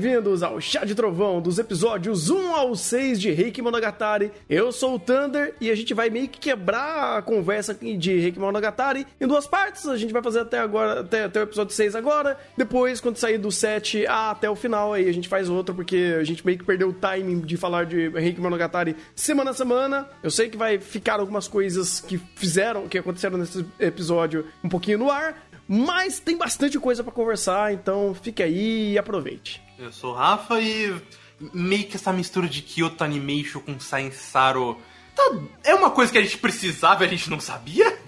bem-vindos ao Chá de Trovão dos episódios 1 ao 6 de Reiki Monogatari. Eu sou o Thunder e a gente vai meio que quebrar a conversa de Reiki Monogatari em duas partes. A gente vai fazer até agora, até, até o episódio 6 agora. Depois, quando sair do 7 até o final, aí a gente faz outro, porque a gente meio que perdeu o timing de falar de Reiki Monogatari semana a semana. Eu sei que vai ficar algumas coisas que fizeram, que aconteceram nesse episódio um pouquinho no ar, mas tem bastante coisa para conversar, então fique aí e aproveite. Eu sou o Rafa e meio que essa mistura de Kyoto Animation com Science Saro tá, é uma coisa que a gente precisava e a gente não sabia?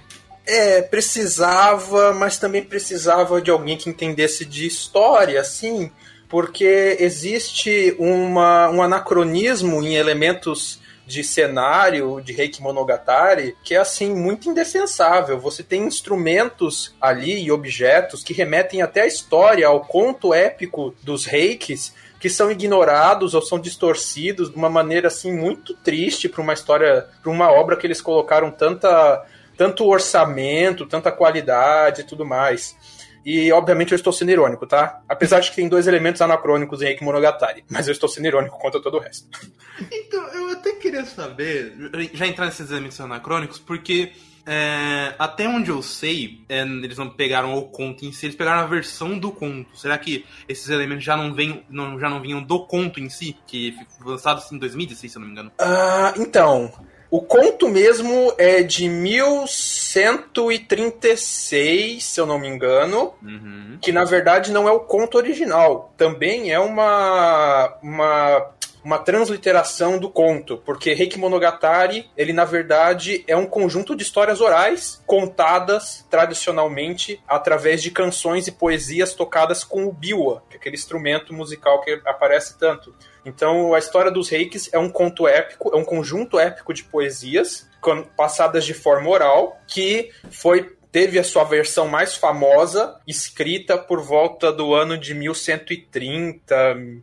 É, precisava, mas também precisava de alguém que entendesse de história, assim, porque existe uma, um anacronismo em elementos de cenário de Reiki Monogatari que é assim muito indefensável. Você tem instrumentos ali e objetos que remetem até a história, ao conto épico dos Reikis que são ignorados ou são distorcidos de uma maneira assim muito triste para uma história, para uma obra que eles colocaram tanta tanto orçamento, tanta qualidade e tudo mais. E, obviamente, eu estou sendo irônico, tá? Apesar de que tem dois elementos anacrônicos em Reiki Monogatari. Mas eu estou sendo irônico contra todo o resto. Então, eu até queria saber, já entrar nesses elementos anacrônicos, porque é, até onde eu sei, é, eles não pegaram o conto em si, eles pegaram a versão do conto. Será que esses elementos já não, vem, não, já não vinham do conto em si, que foi lançado em 2016, se eu não me engano? Ah, então. O conto mesmo é de 1136, se eu não me engano, uhum. que na verdade não é o conto original. Também é uma, uma uma transliteração do conto, porque Reiki Monogatari, ele na verdade é um conjunto de histórias orais contadas tradicionalmente através de canções e poesias tocadas com o biwa, que é aquele instrumento musical que aparece tanto. Então, a história dos reikis é um conto épico, é um conjunto épico de poesias passadas de forma oral que foi teve a sua versão mais famosa, escrita por volta do ano de 1130,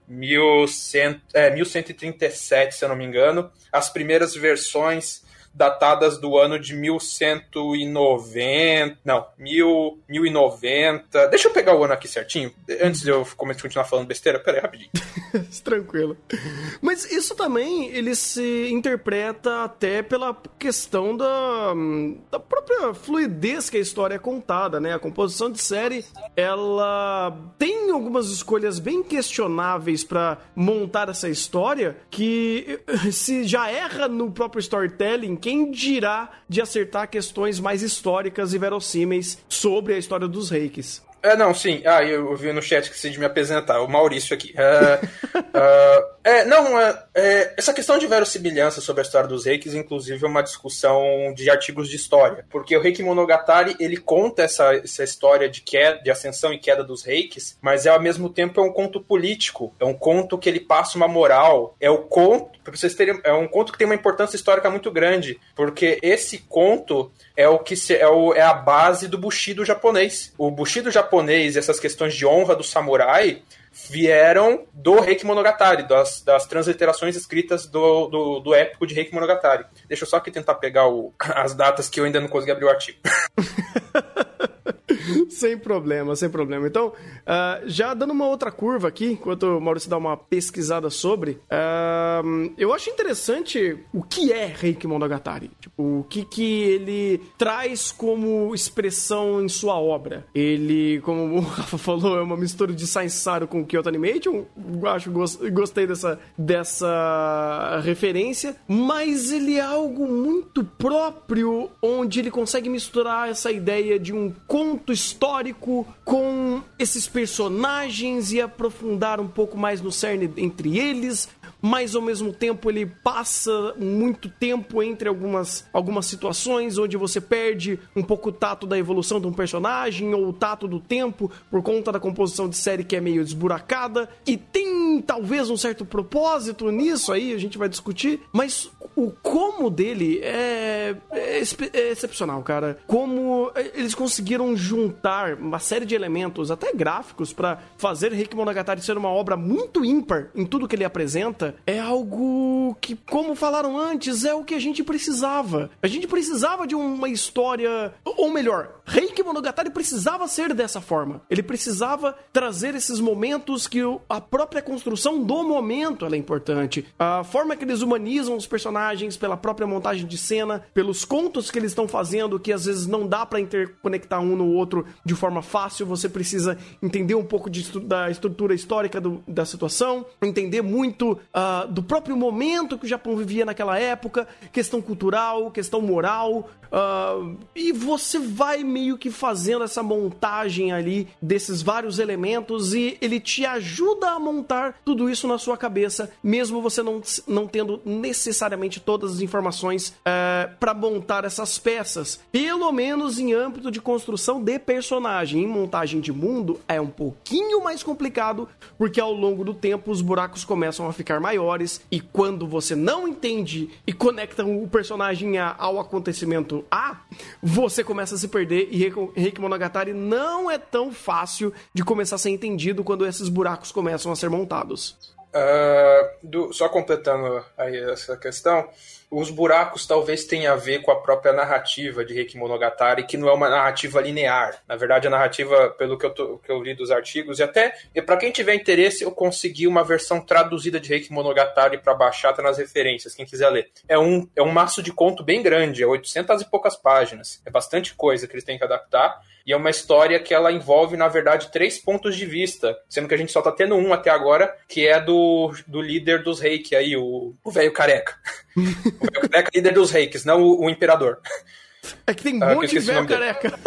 1100, é, 1137, se eu não me engano. As primeiras versões datadas do ano de 1190, não, 1000, 1090. Deixa eu pegar o ano aqui certinho, antes de eu continuar falando besteira. Pera aí, rapidinho. Tranquilo. Mas isso também, ele se interpreta até pela questão da, da própria fluidez que a história é contada, né? A composição de série, ela tem algumas escolhas bem questionáveis para montar essa história, que se já erra no próprio storytelling, quem dirá de acertar questões mais históricas e verossímeis sobre a história dos reikis? É, não, sim. Ah, eu, vi no chat que você de me apresentar, o Maurício aqui. Uh, uh, é, não, é, é, essa questão de verossimilhança sobre a história dos reikis, inclusive, é uma discussão de artigos de história. Porque o Reiki Monogatari, ele conta essa, essa história de, queda, de ascensão e queda dos reikis, mas é, ao mesmo tempo é um conto político. É um conto que ele passa uma moral. É o conto, pra vocês terem, é um conto que tem uma importância histórica muito grande. Porque esse conto é o que se, é, o, é a base do Bushido japonês. O Bushido japonês e essas questões de honra do samurai vieram do Reiki Monogatari, das, das transliterações escritas do, do, do épico de Reiki Monogatari. Deixa eu só aqui tentar pegar o, as datas que eu ainda não consegui abrir o artigo. sem problema, sem problema. Então, uh, já dando uma outra curva aqui, enquanto o Maurício dá uma pesquisada sobre, uh, eu acho interessante o que é Reiki Monogatari. Tipo, o que, que ele traz como expressão em sua obra. Ele, como o Rafa falou, é uma mistura de Saru com Kyoto Animation. Acho gostei dessa, dessa referência. Mas ele é algo muito próprio, onde ele consegue misturar essa ideia de um conto histórico com esses personagens e aprofundar um pouco mais no cerne entre eles, mas ao mesmo tempo ele passa muito tempo entre algumas, algumas situações onde você perde um pouco o tato da evolução de um personagem ou o tato do tempo por conta da composição de série que é meio desburacada e tem talvez um certo propósito nisso aí, a gente vai discutir, mas o como dele é, é, é excepcional, cara. Como eles conseguiram juntar uma série de elementos, até gráficos, para fazer Rick Monogatari ser uma obra muito ímpar em tudo que ele apresenta é algo que, como falaram antes, é o que a gente precisava. A gente precisava de uma história, ou melhor, Reiki Monogatari precisava ser dessa forma. Ele precisava trazer esses momentos que a própria construção do momento é importante. A forma que eles humanizam os personagens pela própria montagem de cena, pelos contos que eles estão fazendo, que às vezes não dá para interconectar um no outro de forma fácil, você precisa entender um pouco de, da estrutura histórica do, da situação, entender muito uh, do próprio momento que o Japão vivia naquela época, questão cultural, questão moral, uh, e você vai meio que fazendo essa montagem ali desses vários elementos e ele te ajuda a montar tudo isso na sua cabeça, mesmo você não, não tendo necessariamente todas as informações uh, eh, para montar essas peças. Pelo menos em âmbito de construção de personagem. Em montagem de mundo é um pouquinho mais complicado, porque ao longo do tempo os buracos começam a ficar maiores e quando você não entende e conecta o personagem ao acontecimento A, você começa a se perder e Reiki Monogatari não é tão fácil de começar a ser entendido quando esses buracos começam a ser montados. Uh, do, só completando aí essa questão, os buracos talvez tenham a ver com a própria narrativa de Reiki Monogatari, que não é uma narrativa linear. Na verdade, a narrativa, pelo que eu, tô, que eu li dos artigos, e até para quem tiver interesse, eu consegui uma versão traduzida de Reiki Monogatari para baixar, tá nas referências, quem quiser ler. É um, é um maço de conto bem grande, é 800 e poucas páginas. É bastante coisa que eles têm que adaptar. E é uma história que ela envolve, na verdade, três pontos de vista, sendo que a gente só tá tendo um até agora, que é do, do líder dos reiki aí, o velho careca. o velho careca líder dos reikis, não o, o imperador. É que tem um ah, monte de velho careca.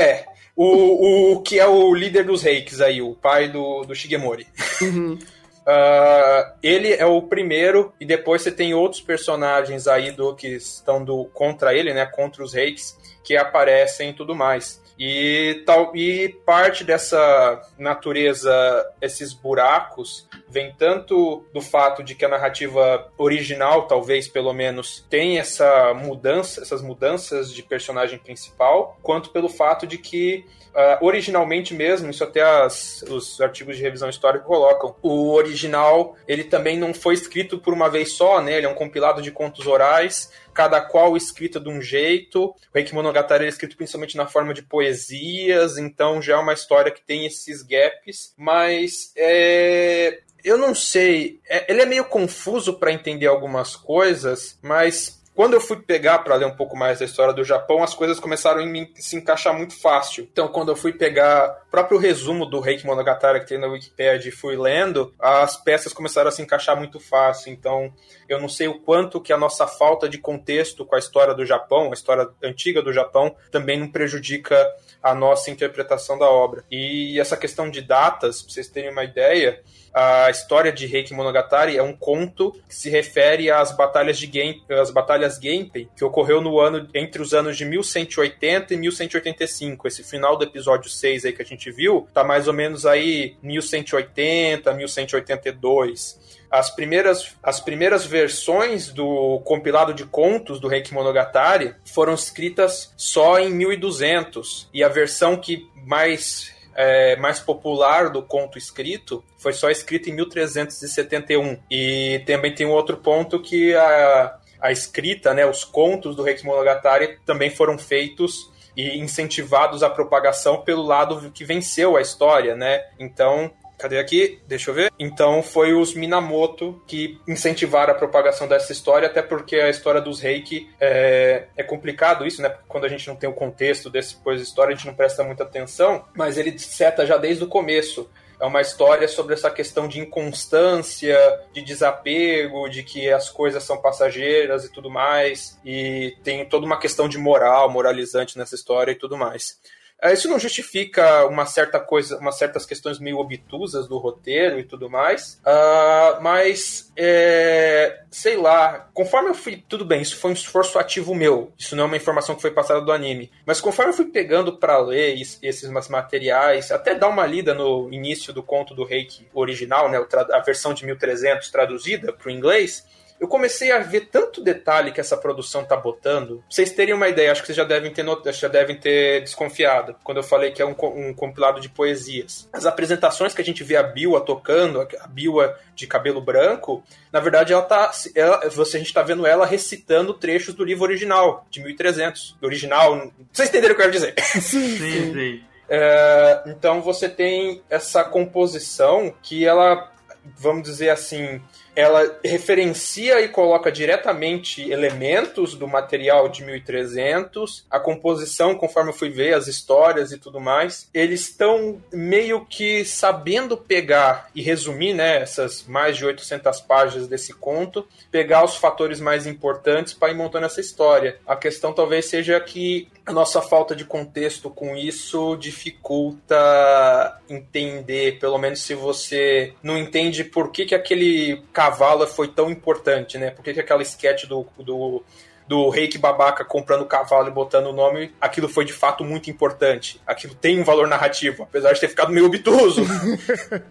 é. O, o que é o líder dos reikis aí, o pai do, do Shigemori. Uhum. Uh, ele é o primeiro, e depois você tem outros personagens aí do que estão do, contra ele, né? Contra os reis que aparecem e tudo mais. E, tal, e parte dessa natureza, esses buracos, vem tanto do fato de que a narrativa original, talvez pelo menos, tem essa mudança, essas mudanças de personagem principal, quanto pelo fato de que uh, originalmente mesmo, isso até as, os artigos de revisão histórica colocam, o original ele também não foi escrito por uma vez só, né? Ele é um compilado de contos orais cada qual escrita de um jeito. O Reiki Monogatari é escrito principalmente na forma de poesias, então já é uma história que tem esses gaps, mas é, eu não sei, é, ele é meio confuso para entender algumas coisas, mas quando eu fui pegar para ler um pouco mais da história do Japão, as coisas começaram a se encaixar muito fácil. Então, quando eu fui pegar o próprio resumo do Reiki Monogatari que tem na Wikipedia e fui lendo, as peças começaram a se encaixar muito fácil. Então, eu não sei o quanto que a nossa falta de contexto com a história do Japão, a história antiga do Japão, também não prejudica a nossa interpretação da obra. E essa questão de datas, para vocês terem uma ideia, a história de Reiki Monogatari é um conto que se refere às batalhas de Game, às batalhas Genpei, que ocorreu no ano entre os anos de 1180 e 1185. Esse final do episódio 6 aí que a gente viu, tá mais ou menos aí 1180, 1182 as primeiras, as primeiras versões do compilado de contos do Reiki Monogatari foram escritas só em 1200 e a versão que mais é, mais popular do conto escrito foi só escrito em 1371. E também tem um outro ponto que a, a escrita, né, os contos do Reiki Monogatari também foram feitos e incentivados à propagação pelo lado que venceu a história, né? Então, Cadê aqui? Deixa eu ver. Então foi os Minamoto que incentivaram a propagação dessa história, até porque a história dos Reiki é, é complicado isso, né? Quando a gente não tem o contexto desse de história, a gente não presta muita atenção, mas ele seta já desde o começo. É uma história sobre essa questão de inconstância, de desapego, de que as coisas são passageiras e tudo mais. E tem toda uma questão de moral, moralizante nessa história e tudo mais. É, isso não justifica uma certa coisa, umas certas questões meio obtusas do roteiro e tudo mais, uh, mas é, sei lá, conforme eu fui, tudo bem, isso foi um esforço ativo meu, isso não é uma informação que foi passada do anime, mas conforme eu fui pegando para ler esses materiais, até dar uma lida no início do conto do Reiki original, né, a versão de 1300 traduzida para o inglês, eu comecei a ver tanto detalhe que essa produção tá botando. Pra vocês terem uma ideia, acho que vocês já devem ter, not... já devem ter desconfiado quando eu falei que é um, um compilado de poesias. As apresentações que a gente vê a Biwa tocando, a Biwa de cabelo branco, na verdade ela tá, ela, você, a gente tá vendo ela recitando trechos do livro original, de 1300. Do original, vocês entenderam o que eu quero dizer? Sim, sim. É, então você tem essa composição que ela, vamos dizer assim, ela referencia e coloca diretamente elementos do material de 1300, a composição, conforme eu fui ver, as histórias e tudo mais. Eles estão meio que sabendo pegar e resumir né, essas mais de 800 páginas desse conto, pegar os fatores mais importantes para ir montando essa história. A questão talvez seja que a nossa falta de contexto com isso dificulta entender, pelo menos se você não entende por que, que aquele cavalo foi tão importante, né? Por que, que aquela sketch do, do, do reiki babaca comprando o cavalo e botando o nome, aquilo foi de fato muito importante. Aquilo tem um valor narrativo, apesar de ter ficado meio obtuso.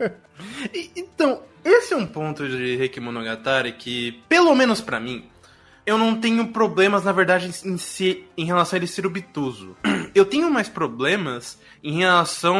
então, esse é um ponto de Reiki Monogatari que, pelo menos para mim, eu não tenho problemas, na verdade, em, si, em relação a ele ser obtuso. Eu tenho mais problemas em relação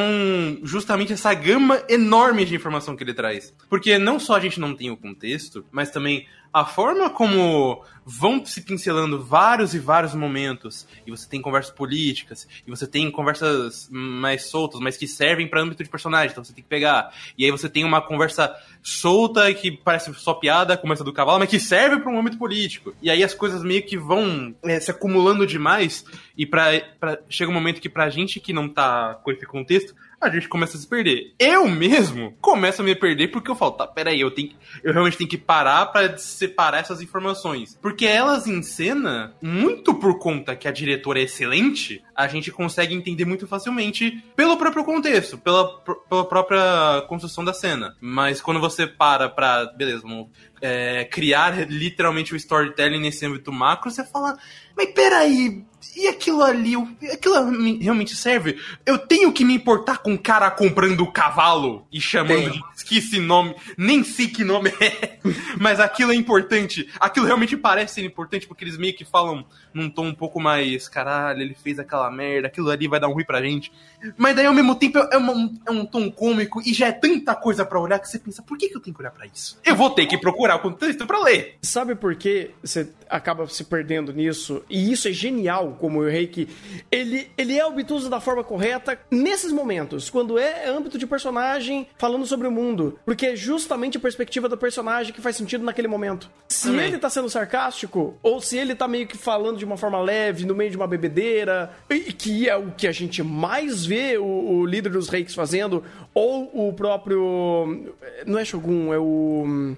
justamente a essa gama enorme de informação que ele traz. Porque não só a gente não tem o contexto, mas também a forma como vão se pincelando vários e vários momentos, e você tem conversas políticas, e você tem conversas mais soltas, mas que servem para âmbito de personagem, então você tem que pegar. E aí você tem uma conversa solta que parece só piada, como essa do cavalo, mas que serve para um âmbito político. E aí as coisas meio que vão é, se acumulando demais, e pra, pra, chega um momento que pra gente que não tá com esse contexto, a gente começa a se perder. Eu mesmo começo a me perder porque eu falo, tá, peraí, eu, tenho, eu realmente tenho que parar para separar essas informações. Porque elas em cena, muito por conta que a diretora é excelente, a gente consegue entender muito facilmente pelo próprio contexto, pela, pela própria construção da cena. Mas quando você para pra, beleza, vamos é, criar literalmente o storytelling nesse âmbito macro, você fala, mas peraí, e aquilo ali, aquilo realmente serve? Eu tenho que me importar com o cara comprando o cavalo e chamando Tem. de esqueci nome, nem sei que nome é, mas aquilo é importante. Aquilo realmente parece ser importante porque eles meio que falam num tom um pouco mais, caralho, ele fez aquela merda, aquilo ali vai dar um ruim pra gente. Mas daí ao mesmo tempo é, uma, é um tom cômico e já é tanta coisa para olhar que você pensa, por que, que eu tenho que olhar para isso? Eu vou ter que procurar o contexto para ler. Sabe por que você acaba se perdendo nisso? E isso é genial, como o Reiki. Ele, ele é obtuso da forma correta nesses momentos, quando é âmbito de personagem falando sobre o mundo. Porque é justamente a perspectiva do personagem que faz sentido naquele momento. Se Também. ele tá sendo sarcástico, ou se ele tá meio que falando de uma forma leve, no meio de uma bebedeira, que é o que a gente mais vê o, o líder dos reis fazendo, ou o próprio. Não é Shogun, é o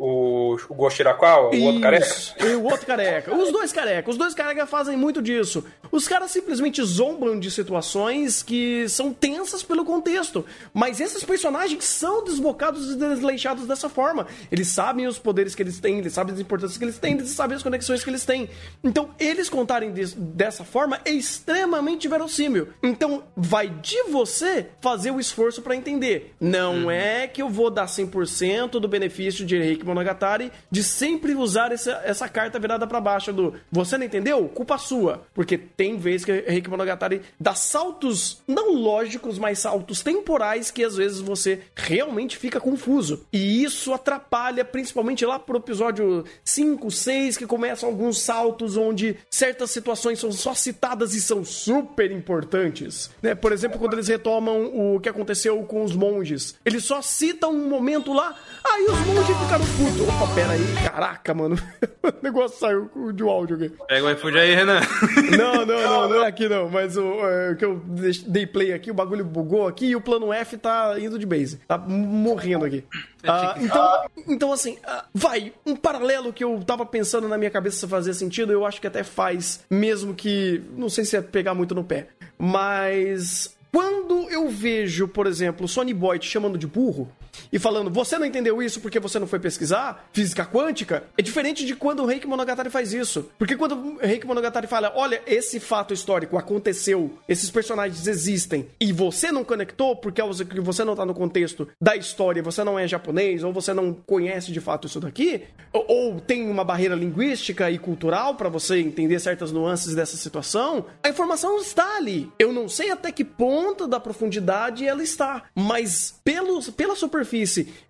o, o Goshirakuawa, o outro careca. E o outro careca. Os dois careca. Os dois careca fazem muito disso. Os caras simplesmente zombam de situações que são tensas pelo contexto. Mas esses personagens são desbocados e desleixados dessa forma. Eles sabem os poderes que eles têm, eles sabem as importâncias que eles têm, eles sabem as conexões que eles têm. Então, eles contarem de, dessa forma é extremamente verossímil. Então, vai de você fazer o esforço para entender. Não uhum. é que eu vou dar 100% do benefício de Rick Monogatari de sempre usar essa, essa carta virada para baixo do você não entendeu? Culpa sua. Porque tem vezes que Reiki Monogatari dá saltos não lógicos, mas saltos temporais que às vezes você realmente fica confuso. E isso atrapalha, principalmente lá pro episódio 5, 6, que começam alguns saltos onde certas situações são só citadas e são super importantes. Né? Por exemplo, quando eles retomam o que aconteceu com os monges. Eles só citam um momento lá, aí os monges ficaram puto. Opa, pera aí, caraca, mano. o negócio saiu de um áudio aqui. Pega o iFood aí, Renan. Não, não, não, não é aqui não. Mas o é, que eu dei play aqui, o bagulho bugou aqui e o plano F tá indo de base. Tá morrendo aqui. É ah, então, então, assim, ah, vai, um paralelo que eu tava pensando na minha cabeça se fazia sentido, eu acho que até faz, mesmo que. Não sei se é pegar muito no pé. Mas. Quando eu vejo, por exemplo, o Sony Boy te chamando de burro, e falando, você não entendeu isso porque você não foi pesquisar física quântica, é diferente de quando o Reiki Monogatari faz isso. Porque quando o Reiki Monogatari fala, olha, esse fato histórico aconteceu, esses personagens existem, e você não conectou porque você não tá no contexto da história, você não é japonês, ou você não conhece de fato isso daqui, ou, ou tem uma barreira linguística e cultural para você entender certas nuances dessa situação, a informação está ali. Eu não sei até que ponto da profundidade ela está, mas pelo, pela superfície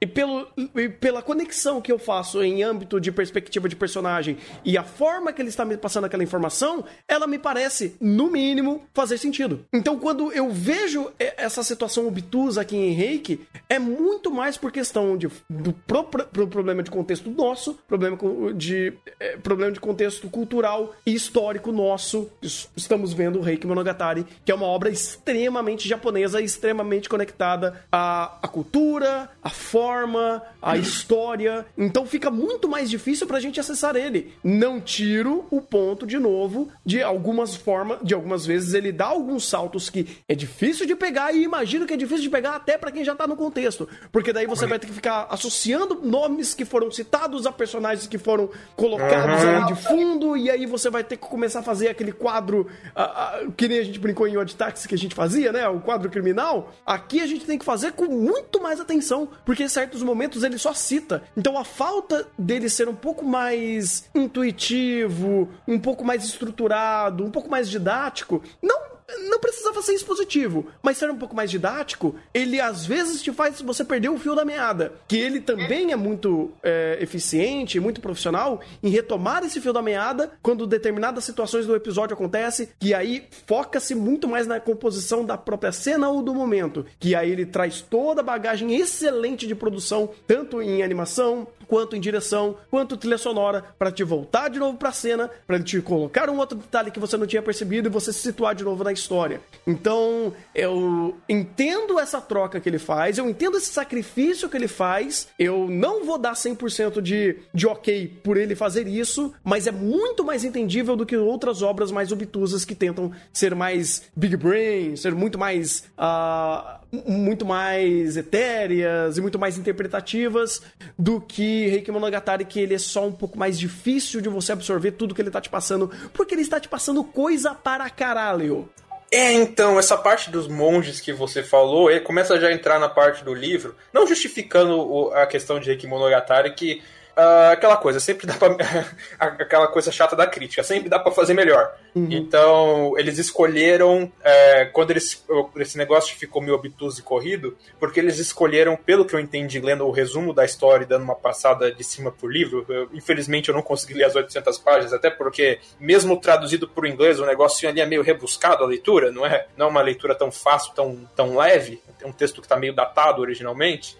e, pelo, e pela conexão que eu faço em âmbito de perspectiva de personagem e a forma que ele está me passando aquela informação, ela me parece, no mínimo, fazer sentido. Então, quando eu vejo essa situação obtusa aqui em Reiki, é muito mais por questão de, do pro, pro problema de contexto nosso, problema de, é, problema de contexto cultural e histórico nosso. Estamos vendo o Reiki Monogatari, que é uma obra extremamente japonesa, extremamente conectada à, à cultura, à forma, à história. Então fica muito mais difícil pra gente acessar ele. Não tiro o ponto de novo de algumas formas, de algumas vezes ele dá alguns saltos que é difícil de pegar e imagino que é difícil de pegar até para quem já tá no contexto, porque daí você vai ter que ficar associando nomes que foram citados a personagens que foram colocados uhum. ali de fundo e aí você vai ter que começar a fazer aquele quadro uh, uh, que nem a gente brincou em Odd Taxi que a gente fazia, né? O quadro criminal. Aqui a gente tem que fazer com muito mais atenção, porque em certos momentos ele só cita. Então a falta dele ser um pouco mais intuitivo, um pouco mais estruturado, um pouco mais didático, não não precisava ser expositivo, mas ser um pouco mais didático, ele às vezes te faz você perder o fio da meada. Que ele também é muito é, eficiente, muito profissional em retomar esse fio da meada quando determinadas situações do episódio acontecem, que aí foca-se muito mais na composição da própria cena ou do momento. Que aí ele traz toda a bagagem excelente de produção, tanto em animação, quanto em direção, quanto trilha sonora, para te voltar de novo pra cena, para te colocar um outro detalhe que você não tinha percebido e você se situar de novo na história. Então, eu entendo essa troca que ele faz, eu entendo esse sacrifício que ele faz, eu não vou dar 100% de, de ok por ele fazer isso, mas é muito mais entendível do que outras obras mais obtusas que tentam ser mais big brain, ser muito mais. Uh, muito mais etéreas e muito mais interpretativas do que Reiki Monogatari, que ele é só um pouco mais difícil de você absorver tudo que ele tá te passando, porque ele está te passando coisa para caralho. É, então, essa parte dos monges que você falou, ele começa já a entrar na parte do livro, não justificando a questão de Reiki Monogatari, que Uh, aquela coisa, sempre dá pra. aquela coisa chata da crítica, sempre dá para fazer melhor. Uhum. Então, eles escolheram. É, quando eles, esse negócio ficou meio obtuso e corrido, porque eles escolheram, pelo que eu entendi, lendo o resumo da história e dando uma passada de cima por livro. Eu, infelizmente, eu não consegui ler as 800 páginas, até porque, mesmo traduzido por inglês, o negócio ali é meio rebuscado a leitura, não é, não é uma leitura tão fácil, tão, tão leve. É um texto que está meio datado originalmente.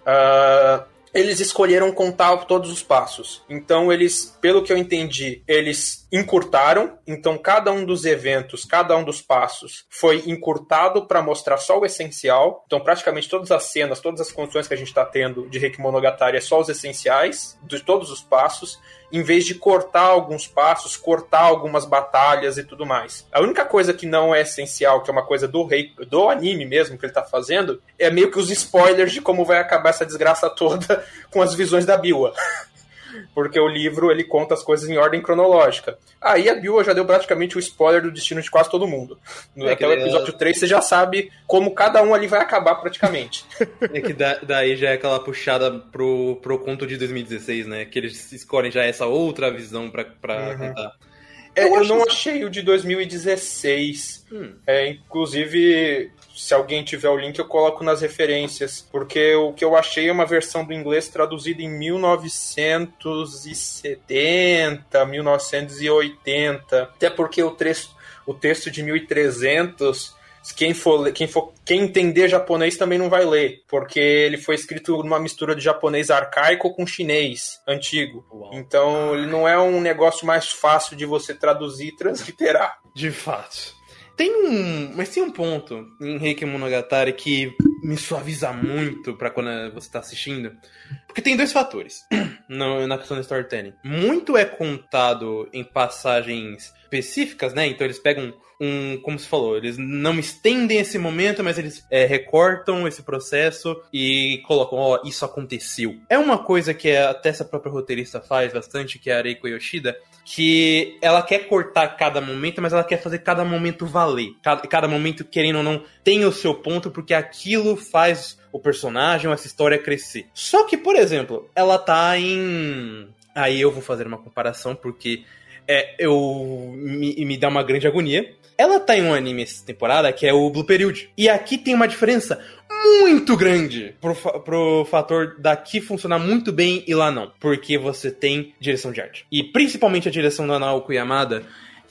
Uh, eles escolheram contar todos os passos. Então eles, pelo que eu entendi, eles encurtaram. Então cada um dos eventos, cada um dos passos foi encurtado para mostrar só o essencial. Então praticamente todas as cenas, todas as condições que a gente está tendo de Reiki Monogatari é só os essenciais de todos os passos em vez de cortar alguns passos, cortar algumas batalhas e tudo mais. A única coisa que não é essencial, que é uma coisa do rei, do anime mesmo que ele tá fazendo, é meio que os spoilers de como vai acabar essa desgraça toda com as visões da Biwa. Porque o livro ele conta as coisas em ordem cronológica. Aí a Bill já deu praticamente o spoiler do destino de quase todo mundo. No, é até o episódio 3 você já sabe como cada um ali vai acabar praticamente. É que da, daí já é aquela puxada pro, pro conto de 2016, né? Que eles escolhem já essa outra visão pra, pra uhum. contar. É, eu, eu não achei o de 2016. Hum. É, inclusive, se alguém tiver o link, eu coloco nas referências. Porque o que eu achei é uma versão do inglês traduzida em 1970, 1980. Até porque o, trecho, o texto de 1300 quem for, quem for quem entender japonês também não vai ler, porque ele foi escrito numa mistura de japonês arcaico com chinês antigo. Uau. Então, ele não é um negócio mais fácil de você traduzir e transliterar. De fato. Tem um. Mas tem um ponto em Reiki Monogatari que me suaviza muito para quando você tá assistindo. Porque tem dois fatores no, na questão do storytelling. Muito é contado em passagens específicas, né? Então eles pegam um, como se falou, eles não estendem esse momento, mas eles é, recortam esse processo e colocam, ó, oh, isso aconteceu. É uma coisa que até essa própria roteirista faz bastante, que é a Reiko Yoshida, que ela quer cortar cada momento, mas ela quer fazer cada momento valer. Cada, cada momento, querendo ou não, tem o seu ponto, porque aquilo faz o personagem, essa história crescer. Só que, por exemplo, ela tá em. Aí eu vou fazer uma comparação, porque é, eu me, me dá uma grande agonia. Ela tá em um anime essa temporada que é o Blue Period. E aqui tem uma diferença muito grande pro, pro fator daqui funcionar muito bem e lá não. Porque você tem direção de arte. E principalmente a direção da Naoko Yamada,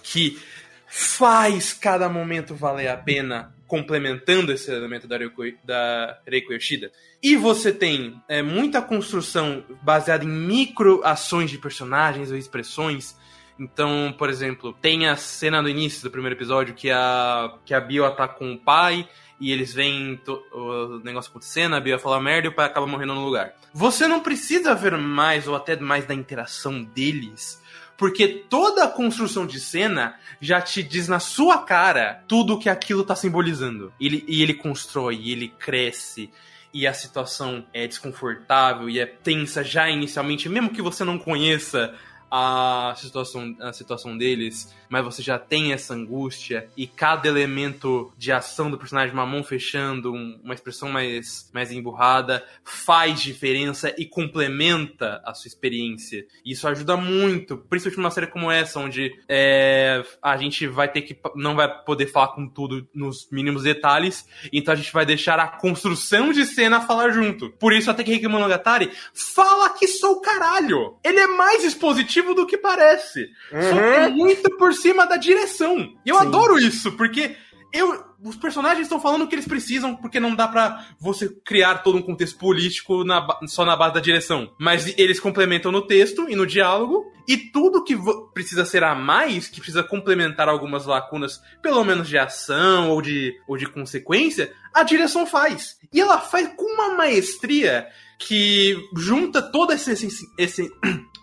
que faz cada momento valer a pena complementando esse elemento da Reiko, da Reiko Yoshida. E você tem é, muita construção baseada em micro ações de personagens ou expressões então, por exemplo, tem a cena no início do primeiro episódio que a, que a Bio tá com o pai e eles veem o negócio acontecendo, a Bio fala merda e o pai acaba morrendo no lugar. Você não precisa ver mais ou até mais da interação deles, porque toda a construção de cena já te diz na sua cara tudo o que aquilo tá simbolizando. Ele, e ele constrói, ele cresce, e a situação é desconfortável e é tensa já inicialmente, mesmo que você não conheça a situação, a situação deles, mas você já tem essa angústia e cada elemento de ação do personagem, uma mão fechando, uma expressão mais, mais emburrada, faz diferença e complementa a sua experiência. E isso ajuda muito, principalmente numa série como essa, onde é, a gente vai ter que. não vai poder falar com tudo nos mínimos detalhes, então a gente vai deixar a construção de cena falar junto. Por isso, até que Rick Monogatari fala que sou o caralho! Ele é mais expositivo do que parece. Uhum. Só que é muito por cima da direção. E eu Sim. adoro isso, porque eu, os personagens estão falando o que eles precisam, porque não dá para você criar todo um contexto político na, só na base da direção. Mas eles complementam no texto e no diálogo, e tudo que precisa ser a mais, que precisa complementar algumas lacunas, pelo menos de ação ou de, ou de consequência, a direção faz. E ela faz com uma maestria que junta toda essa, esse, esse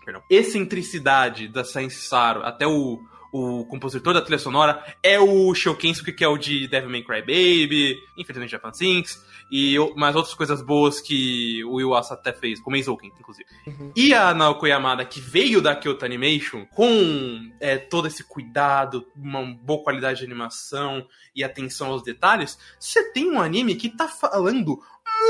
perdão, excentricidade da Science Saro até o, o compositor da trilha sonora é o Shokensuke, que é o de Devil May Cry Baby, infelizmente Japan Sinks, e mais outras coisas boas que o Iwasa até fez, como Eizouken, inclusive. Uhum. E a Naoko Yamada, que veio da Kyoto Animation, com é, todo esse cuidado, uma boa qualidade de animação e atenção aos detalhes, você tem um anime que tá falando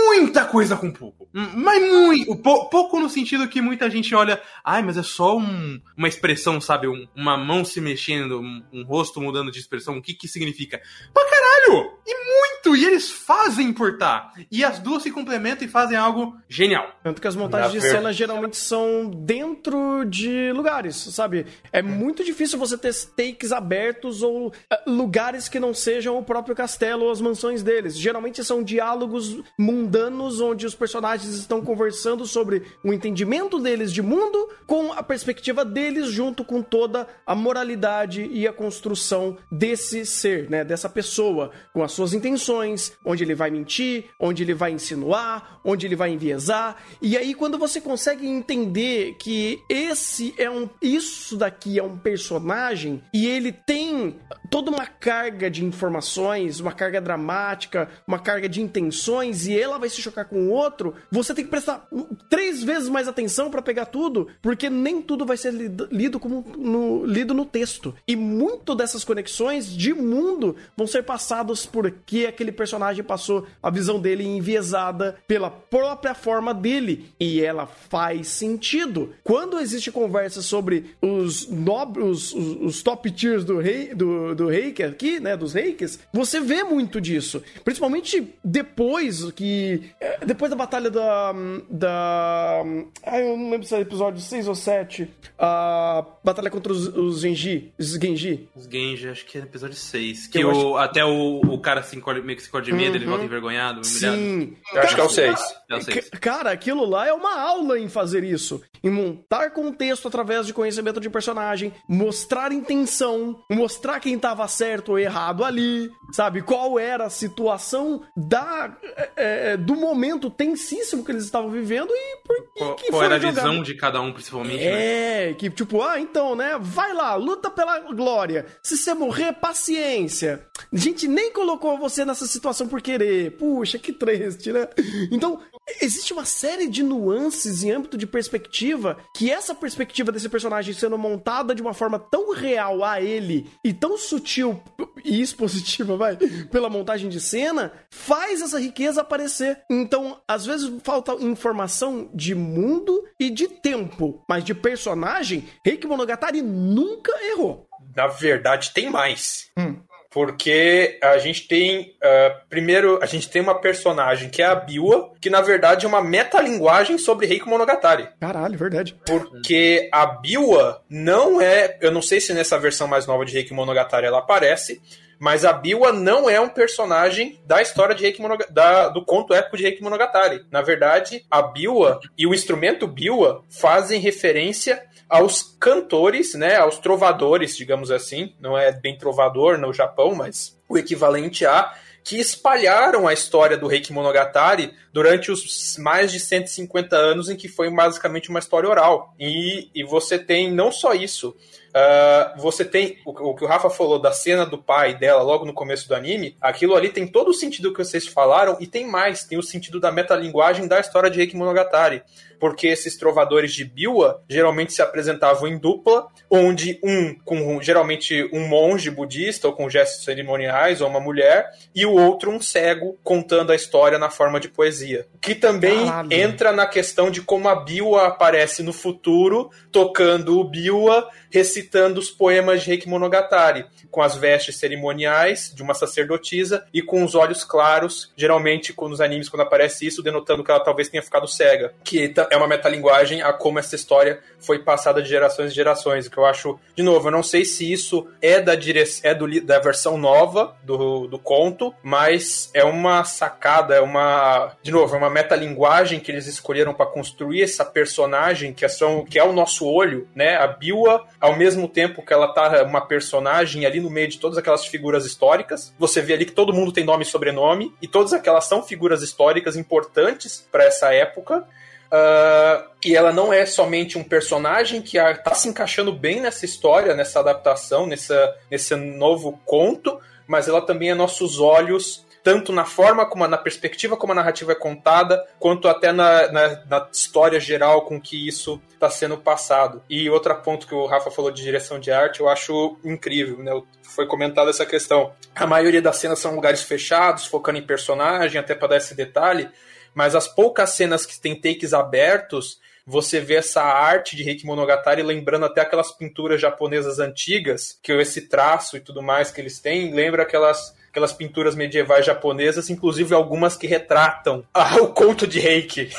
muita coisa com pouco. Mas muito. Pouco no sentido que muita gente olha, ai, mas é só um, uma expressão, sabe? Um, uma mão se mexendo, um, um, rosto mudando de expressão. O que que significa? Pra caralho! E E eles fazem importar. E as duas se complementam e fazem algo genial. Tanto que as montagens de cena geralmente são dentro de lugares, sabe? É muito difícil você ter takes abertos ou uh, lugares que não sejam o próprio castelo ou as mansões deles. Geralmente são diálogos mundanos onde os personagens estão conversando sobre o entendimento deles de mundo com a perspectiva deles junto com toda a moralidade e a construção desse ser, né, dessa pessoa, com as suas intenções, onde ele vai mentir, onde ele vai insinuar, onde ele vai enviesar. E aí quando você consegue entender que esse é um isso daqui é um personagem e ele tem toda uma carga de informações, uma carga dramática, uma carga de intenções e ela vai se chocar com o outro, você tem que prestar três vezes mais atenção para pegar tudo, porque nem tudo vai ser lido, lido como no, lido no texto. E muito dessas conexões de mundo vão ser passados porque aquele personagem passou a visão dele enviesada pela própria forma dele. E ela faz sentido. Quando existe conversa sobre os nobres, os, os, os, top tiers do rei, do, do reiki aqui, né, dos reikis, você vê muito disso. Principalmente depois que é, depois da batalha da. da. Ah, eu não lembro se é episódio 6 ou 7. A batalha contra os, os Genji. Os Genji. Os Genji, acho que é episódio 6. Que, o, acho... até o, o cara se encolhe, meio que se encolhe de medo, uhum. ele volta envergonhado, humilhado. Sim. Eu acho que é o 6. É o 6. Cara, aquilo lá é uma aula em fazer isso. Em montar contexto através de conhecimento de personagem, mostrar intenção, mostrar quem tava certo ou errado ali, sabe? Qual era a situação da. É, é, do momento tensíssimo que eles estavam vivendo e por qual, qual era a visão de cada um, principalmente. Né? É, né? que tipo, ah, então, né? Vai lá, luta pela glória. Se você morrer, paciência. A gente nem colocou você nessa situação por querer. Puxa, que triste, né? Então, existe uma série de nuances em âmbito de perspectiva que essa perspectiva desse personagem sendo montada de uma forma tão real a ele e tão sutil e expositiva, vai, pela montagem de cena, faz essa riqueza aparecer. Então, às vezes falta informação de mundo e de tempo, mas de personagem, Reiki Monogatari nunca errou. Na verdade, tem mais. Hum. Porque a gente tem. Uh, primeiro, a gente tem uma personagem que é a Biwa, que na verdade é uma metalinguagem sobre Reiki Monogatari. Caralho, verdade. Porque a Biwa não é. Eu não sei se nessa versão mais nova de Reiki Monogatari ela aparece, mas a Biwa não é um personagem da história de Reiki da, do conto épico de Reiki Monogatari. Na verdade, a Biwa e o instrumento Biwa fazem referência aos cantores, né, aos trovadores, digamos assim. Não é bem trovador no Japão, mas o equivalente a que espalharam a história do Reiki Monogatari durante os mais de 150 anos em que foi basicamente uma história oral. E, e você tem não só isso, Uh, você tem o, o, que o Rafa falou da cena do pai dela logo no começo do anime. Aquilo ali tem todo o sentido que vocês falaram e tem mais, tem o sentido da metalinguagem da história de Reiki Monogatari. Porque esses trovadores de Biwa geralmente se apresentavam em dupla, onde um com geralmente um monge budista ou com gestos cerimoniais ou uma mulher, e o outro um cego contando a história na forma de poesia. Que também Caralho. entra na questão de como a Biwa aparece no futuro, tocando o Biwa recitando os poemas de Reiki Monogatari, com as vestes cerimoniais de uma sacerdotisa e com os olhos claros, geralmente nos animes quando aparece isso, denotando que ela talvez tenha ficado cega, que é uma metalinguagem a como essa história foi passada de gerações em gerações, que eu acho, de novo, eu não sei se isso é da dire... é do, da versão nova do, do conto, mas é uma sacada, é uma, de novo, é uma metalinguagem que eles escolheram para construir essa personagem que é, são, que é o nosso olho, né? A Biwa ao mesmo tempo que ela tá uma personagem ali no meio de todas aquelas figuras históricas. Você vê ali que todo mundo tem nome e sobrenome, e todas aquelas são figuras históricas importantes para essa época. Uh, e ela não é somente um personagem que está se encaixando bem nessa história, nessa adaptação, nessa, nesse novo conto, mas ela também é nossos olhos tanto na forma como na perspectiva como a narrativa é contada, quanto até na, na, na história geral com que isso está sendo passado. E outro ponto que o Rafa falou de direção de arte, eu acho incrível, né? Foi comentada essa questão. A maioria das cenas são lugares fechados, focando em personagem, até para dar esse detalhe, mas as poucas cenas que tem takes abertos, você vê essa arte de Reiki Monogatari lembrando até aquelas pinturas japonesas antigas, que esse traço e tudo mais que eles têm, lembra aquelas aquelas pinturas medievais japonesas, inclusive algumas que retratam o conto de Reiki.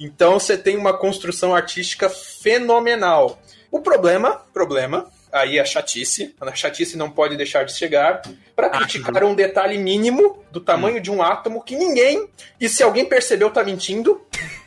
Então você tem uma construção artística fenomenal. O problema, problema, aí a chatice, a chatice não pode deixar de chegar, para criticar um detalhe mínimo do tamanho hum. de um átomo que ninguém, e se alguém percebeu, tá mentindo,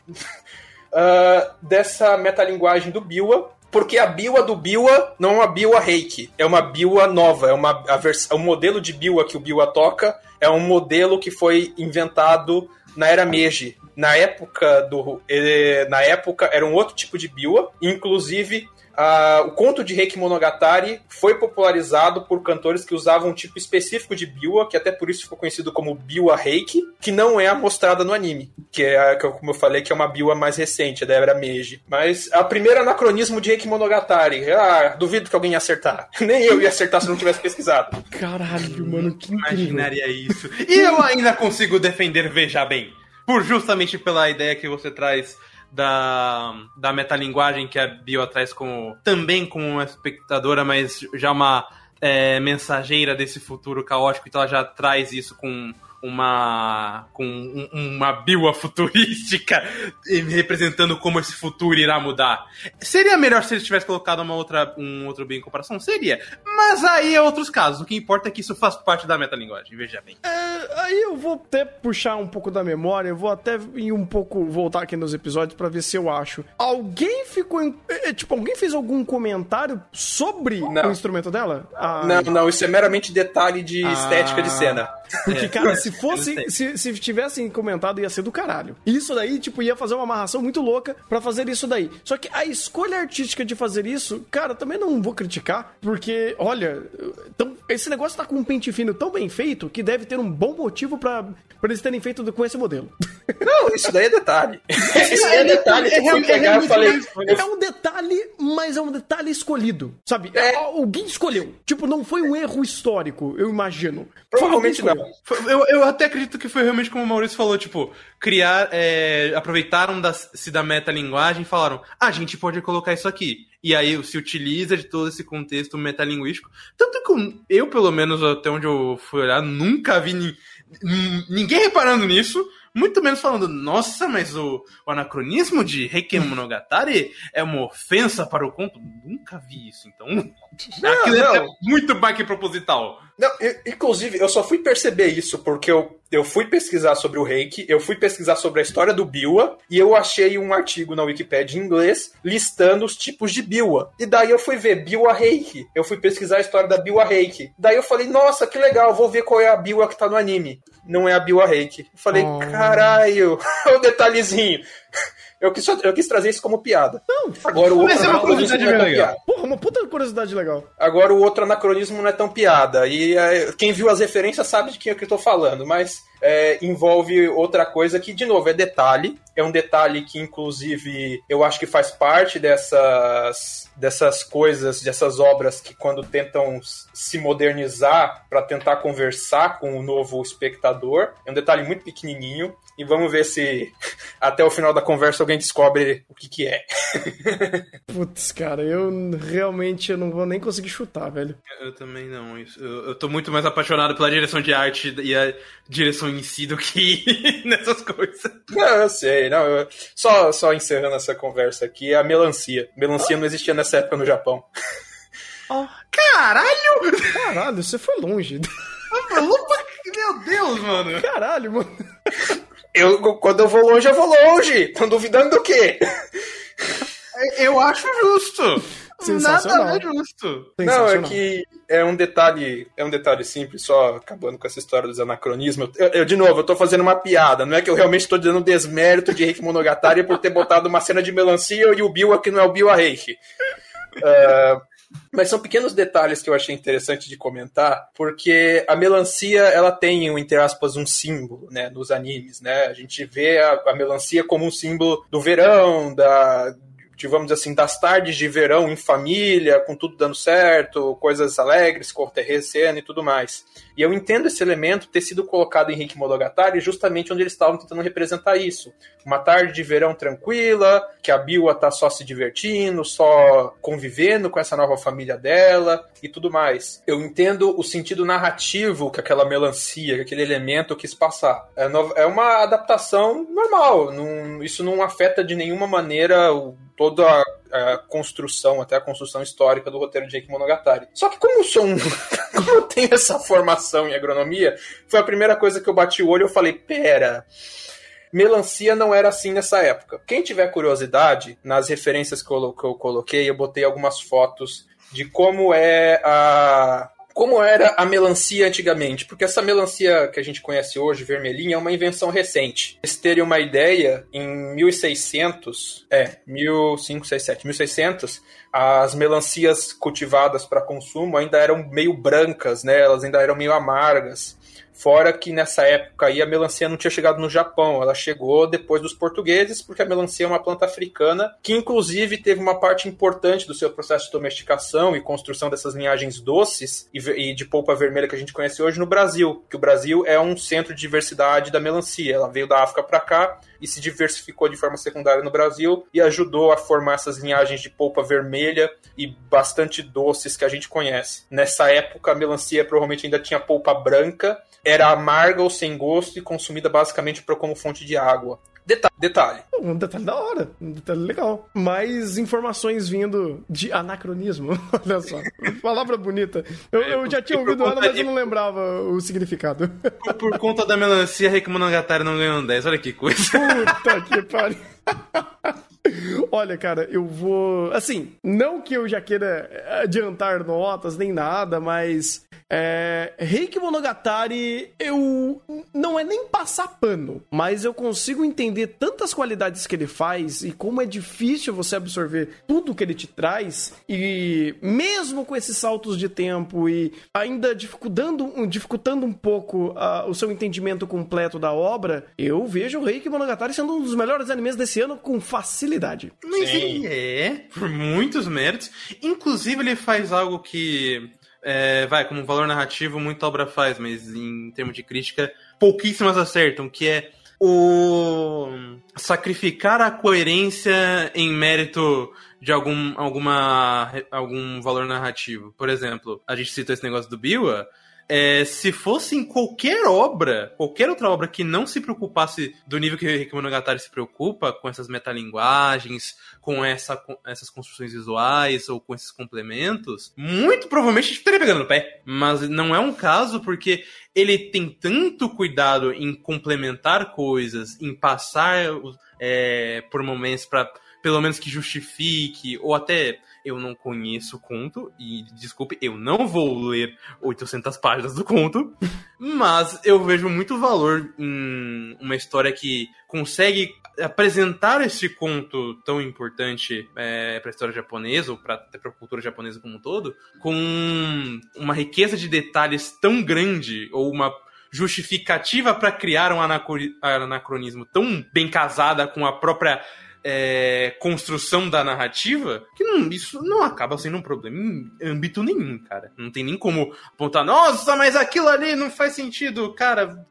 uh, dessa metalinguagem do Biwa, porque a Biwa do Biwa não é uma Biwa Reiki, é uma Biwa nova, é uma a vers, o modelo de Biwa que o Biwa toca é um modelo que foi inventado na era Meiji. Na época do eh, na época era um outro tipo de Biwa, inclusive Uh, o conto de Reiki Monogatari foi popularizado por cantores que usavam um tipo específico de biwa, que até por isso ficou conhecido como biwa Reiki, que não é mostrada no anime, que é, como eu falei, que é uma biwa mais recente, da era Meiji. Mas a primeira anacronismo de Reiki Monogatari, ah, duvido que alguém ia acertar. Nem eu ia acertar se não tivesse pesquisado. Caralho, mano, que incrível. Imaginaria isso. E eu ainda consigo defender Veja Bem. Por justamente pela ideia que você traz da, da metalinguagem que a Bio traz como, também como uma espectadora, mas já uma é, mensageira desse futuro caótico, então ela já traz isso com uma com um, uma biwa futurística representando como esse futuro irá mudar. Seria melhor se eles tivessem colocado uma outra, um outro bem em comparação? Seria. Mas aí é outros casos. O que importa é que isso faz parte da metalinguagem, veja bem. É, aí eu vou até puxar um pouco da memória, eu vou até ir um pouco voltar aqui nos episódios para ver se eu acho. Alguém ficou. Em, é, tipo, alguém fez algum comentário sobre não. o instrumento dela? Ah, não, não, isso é meramente detalhe de ah, estética de cena. Porque, cara, se fosse, se, se tivessem comentado, ia ser do caralho. Isso daí, tipo, ia fazer uma amarração muito louca para fazer isso daí. Só que a escolha artística de fazer isso, cara, também não vou criticar, porque, olha, então, esse negócio tá com um pente fino tão bem feito que deve ter um bom motivo para eles terem feito com esse modelo. Não, isso daí é detalhe. Isso aí é detalhe. É, é, pegar, é, falei, é um detalhe, mas é um detalhe escolhido. Sabe? É. Alguém escolheu. Tipo, não foi um erro histórico, eu imagino. Provavelmente não. Eu, eu até acredito que foi realmente como o Maurício falou, tipo, criar. É, aproveitaram-se da, da metalinguagem e falaram: ah, a gente pode colocar isso aqui. E aí se utiliza de todo esse contexto metalinguístico. Tanto que eu, pelo menos, até onde eu fui olhar, nunca vi ni, ninguém reparando nisso. Muito menos falando, nossa, mas o, o anacronismo de Reiki Monogatari é uma ofensa para o conto. Nunca vi isso, então. Não, Aquilo não. é muito mais que proposital. Não, eu, inclusive, eu só fui perceber isso porque eu, eu fui pesquisar sobre o reiki, eu fui pesquisar sobre a história do Biwa, e eu achei um artigo na Wikipedia em inglês listando os tipos de Biwa. E daí eu fui ver Biwa Reiki. Eu fui pesquisar a história da Biwa Reiki. Daí eu falei, nossa, que legal, vou ver qual é a Biwa que tá no anime. Não é a Biwa Reiki. Eu falei, oh. caralho, o detalhezinho. Eu quis, eu quis trazer isso como piada. Não, agora o outro é uma curiosidade não é tão piada. Porra, uma puta curiosidade legal. Agora o outro anacronismo não é tão piada. E é, quem viu as referências sabe de quem é que eu tô falando, mas é, envolve outra coisa que, de novo, é detalhe. É um detalhe que, inclusive, eu acho que faz parte dessas, dessas coisas, dessas obras que, quando tentam se modernizar para tentar conversar com o novo espectador, é um detalhe muito pequenininho. E vamos ver se até o final da conversa alguém descobre o que, que é. Putz, cara, eu realmente eu não vou nem conseguir chutar, velho. Eu também não. Eu, eu tô muito mais apaixonado pela direção de arte e a direção em si do que nessas coisas. Não, eu sei. Não, eu... só, só encerrando essa conversa aqui, a melancia. Melancia oh. não existia nessa época no Japão. Oh. Caralho! Caralho, você foi longe. Meu Deus, mano. Caralho, mano. Eu, quando eu vou longe, eu vou longe. Estão duvidando do quê? Eu acho justo. Nada é justo. Não, é que é um detalhe, é um detalhe simples, só acabando com essa história dos anacronismos. Eu, eu de novo, eu tô fazendo uma piada, não é que eu realmente estou dando desmérito de Reiki Monogatari por ter botado uma cena de melancia e o Bill aqui não é o Bill a Reiki. Uh, mas são pequenos detalhes que eu achei interessante de comentar, porque a melancia, ela tem, entre aspas, um símbolo, né, nos animes, né? A gente vê a, a melancia como um símbolo do verão, da, dizer assim, das tardes de verão em família, com tudo dando certo, coisas alegres, corterrecendo e tudo mais. E eu entendo esse elemento ter sido colocado em Rick Monogatari justamente onde eles estavam tentando representar isso. Uma tarde de verão tranquila, que a Biwa tá só se divertindo, só convivendo com essa nova família dela e tudo mais. Eu entendo o sentido narrativo que aquela melancia, que aquele elemento quis passar. É, é uma adaptação normal, não, isso não afeta de nenhuma maneira o toda a, a, construção, até a construção histórica do roteiro de Jake Monogatari. Só que como eu sou um, como eu tenho essa formação em agronomia, foi a primeira coisa que eu bati o olho e falei, pera, melancia não era assim nessa época. Quem tiver curiosidade, nas referências que eu, que eu coloquei, eu botei algumas fotos de como é a como era a melancia antigamente, porque essa melancia que a gente conhece hoje, vermelhinha, é uma invenção recente. Pra vocês terem uma ideia, em 1600, é, 1567, 1600, as melancias cultivadas para consumo ainda eram meio brancas, né? Elas ainda eram meio amargas. Fora que nessa época aí a melancia não tinha chegado no Japão, ela chegou depois dos portugueses, porque a melancia é uma planta africana que inclusive teve uma parte importante do seu processo de domesticação e construção dessas linhagens doces e de polpa vermelha que a gente conhece hoje no Brasil, que o Brasil é um centro de diversidade da melancia. Ela veio da África para cá e se diversificou de forma secundária no Brasil e ajudou a formar essas linhagens de polpa vermelha e bastante doces que a gente conhece. Nessa época a melancia provavelmente ainda tinha polpa branca era amarga ou sem gosto e consumida basicamente como fonte de água. Detalhe, detalhe. Um detalhe da hora, um detalhe legal. Mais informações vindo de anacronismo. Olha só. Palavra bonita. Eu, eu já tinha ouvido ela, mas eu não lembrava o significado. Por, por conta da melancia, Rick Monogatari não ganhou um 10. Olha que coisa. Puta que pariu. Olha, cara, eu vou. Assim, não que eu já queira adiantar notas nem nada, mas. É, Reiki Monogatari, eu. Não é nem passar pano, mas eu consigo entender tantas qualidades que ele faz e como é difícil você absorver tudo que ele te traz. E mesmo com esses saltos de tempo e ainda dificultando, dificultando um pouco uh, o seu entendimento completo da obra, eu vejo o Reiki Monogatari sendo um dos melhores animes desse ano com facilidade. Mas ele é, por muitos méritos. Inclusive, ele faz algo que. É, vai, como valor narrativo, muita obra faz, mas em termos de crítica, pouquíssimas acertam, que é o sacrificar a coerência em mérito de algum, alguma, algum valor narrativo. Por exemplo, a gente citou esse negócio do Biwa, é, se fosse em qualquer obra, qualquer outra obra que não se preocupasse do nível que o Monogatari se preocupa, com essas metalinguagens, com, essa, com essas construções visuais ou com esses complementos, muito provavelmente a gente estaria pegando no pé. Mas não é um caso porque ele tem tanto cuidado em complementar coisas, em passar é, por momentos para pelo menos que justifique, ou até eu não conheço o conto, e desculpe, eu não vou ler 800 páginas do conto, mas eu vejo muito valor em uma história que consegue apresentar esse conto tão importante é, para a história japonesa, ou para a cultura japonesa como um todo, com uma riqueza de detalhes tão grande, ou uma justificativa para criar um anacronismo tão bem casada com a própria é, construção da narrativa, que não, isso não acaba sendo um problema em âmbito nenhum, cara. Não tem nem como apontar, nossa, mas aquilo ali não faz sentido, cara.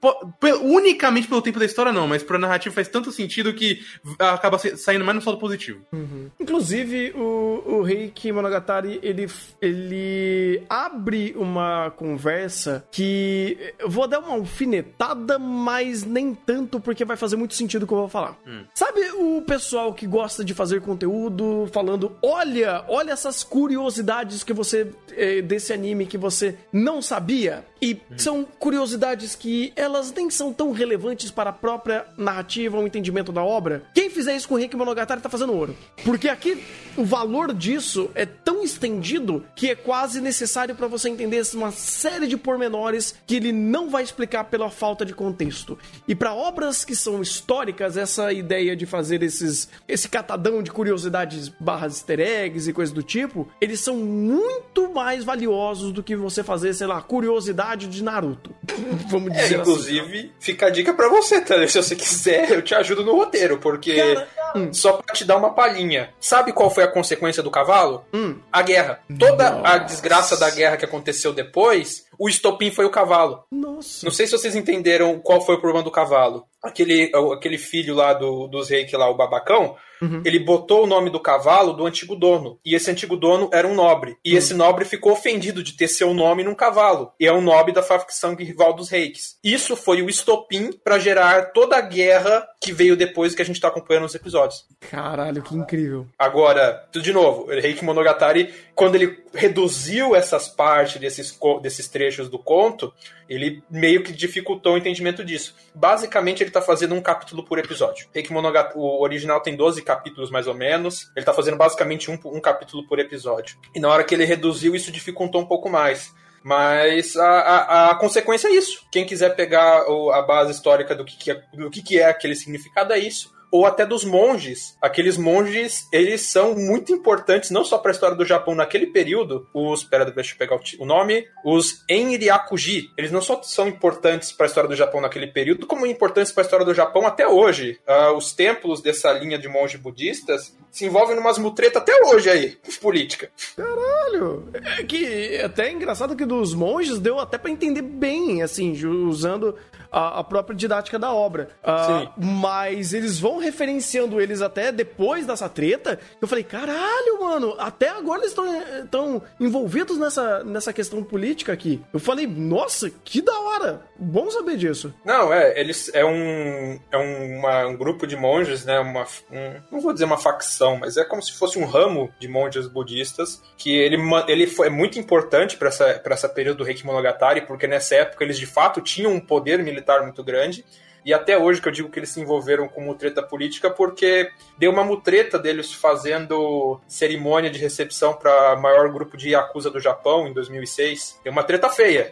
unicamente pelo tempo da história, não, mas pra narrativa faz tanto sentido que acaba saindo mais no saldo positivo. Uhum. Inclusive, o, o Reiki Monogatari, ele, ele abre uma conversa que eu vou dar uma alfinetada, mas nem tanto, porque vai fazer muito sentido o que eu vou falar. Hum. Sabe o pessoal pessoal que gosta de fazer conteúdo falando: olha, olha essas curiosidades que você. Eh, desse anime que você não sabia. E uhum. são curiosidades que elas nem são tão relevantes para a própria narrativa ou entendimento da obra. Quem fizer isso com o Rick Monogatari tá fazendo ouro. Porque aqui o valor disso é tão estendido que é quase necessário para você entender uma série de pormenores que ele não vai explicar pela falta de contexto. E para obras que são históricas, essa ideia de fazer esses esse catadão de curiosidades barras easter eggs e coisas do tipo, eles são muito mais valiosos do que você fazer, sei lá, curiosidade de Naruto. Vamos dizer é, inclusive, assim. fica a dica para você? Se você quiser, eu te ajudo no roteiro, porque Cara, hum. só pra te dar uma palhinha. Sabe qual foi a consequência do cavalo? Hum. A guerra. Toda Nossa. a desgraça da guerra que aconteceu depois, o estopim foi o cavalo. Nossa. Não sei se vocês entenderam qual foi o problema do cavalo aquele, aquele filho lá do, dos reis lá, o babacão, uhum. ele botou o nome do cavalo do antigo dono. E esse antigo dono era um nobre. E uhum. esse nobre ficou ofendido de ter seu nome num cavalo. E é um nobre da facção rival dos reis. Isso foi o estopim para gerar toda a guerra que veio depois que a gente tá acompanhando nos episódios. Caralho, que incrível. Agora, de novo, Reiki Monogatari, quando ele reduziu essas partes desses, desses trechos do conto, ele meio que dificultou o entendimento disso. Basicamente, ele está fazendo um capítulo por episódio. Reiki o original tem 12 capítulos mais ou menos. Ele está fazendo basicamente um, um capítulo por episódio. E na hora que ele reduziu, isso dificultou um pouco mais. Mas a, a, a, consequência é isso. Quem quiser pegar o, a base histórica do que, que é, do que, que é aquele significado é isso ou até dos monges. Aqueles monges, eles são muito importantes, não só para a história do Japão naquele período, os, pera, deixa eu pegar o nome, os Enryakuji, eles não só são importantes para a história do Japão naquele período, como importantes para a história do Japão até hoje. Uh, os templos dessa linha de monges budistas se envolvem numas mutretas até hoje aí, política. Caralho! É que é até engraçado que dos monges deu até para entender bem, assim, usando a, a própria didática da obra. Uh, mas eles vão referenciando eles até depois dessa treta. Eu falei, caralho, mano, até agora eles estão envolvidos nessa, nessa questão política aqui. Eu falei, nossa, que da hora. Bom saber disso. Não, é, eles é um é um, uma, um grupo de monges, né? Uma, um, não vou dizer uma facção, mas é como se fosse um ramo de monges budistas que ele, ele foi, é muito importante para essa, pra essa período do Reiki Monogatari, porque nessa época eles de fato tinham um poder militar militar muito grande. e até hoje que eu digo que eles se envolveram com mutreta política, porque deu uma mutreta deles fazendo cerimônia de recepção para maior grupo de Yakuza do Japão em 2006. Deu uma treta feia.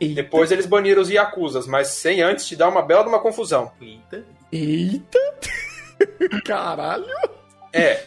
Eita. Depois eles baniram os Yakuzas, mas sem antes te dar uma bela de uma confusão. Eita. Eita. Caralho. É.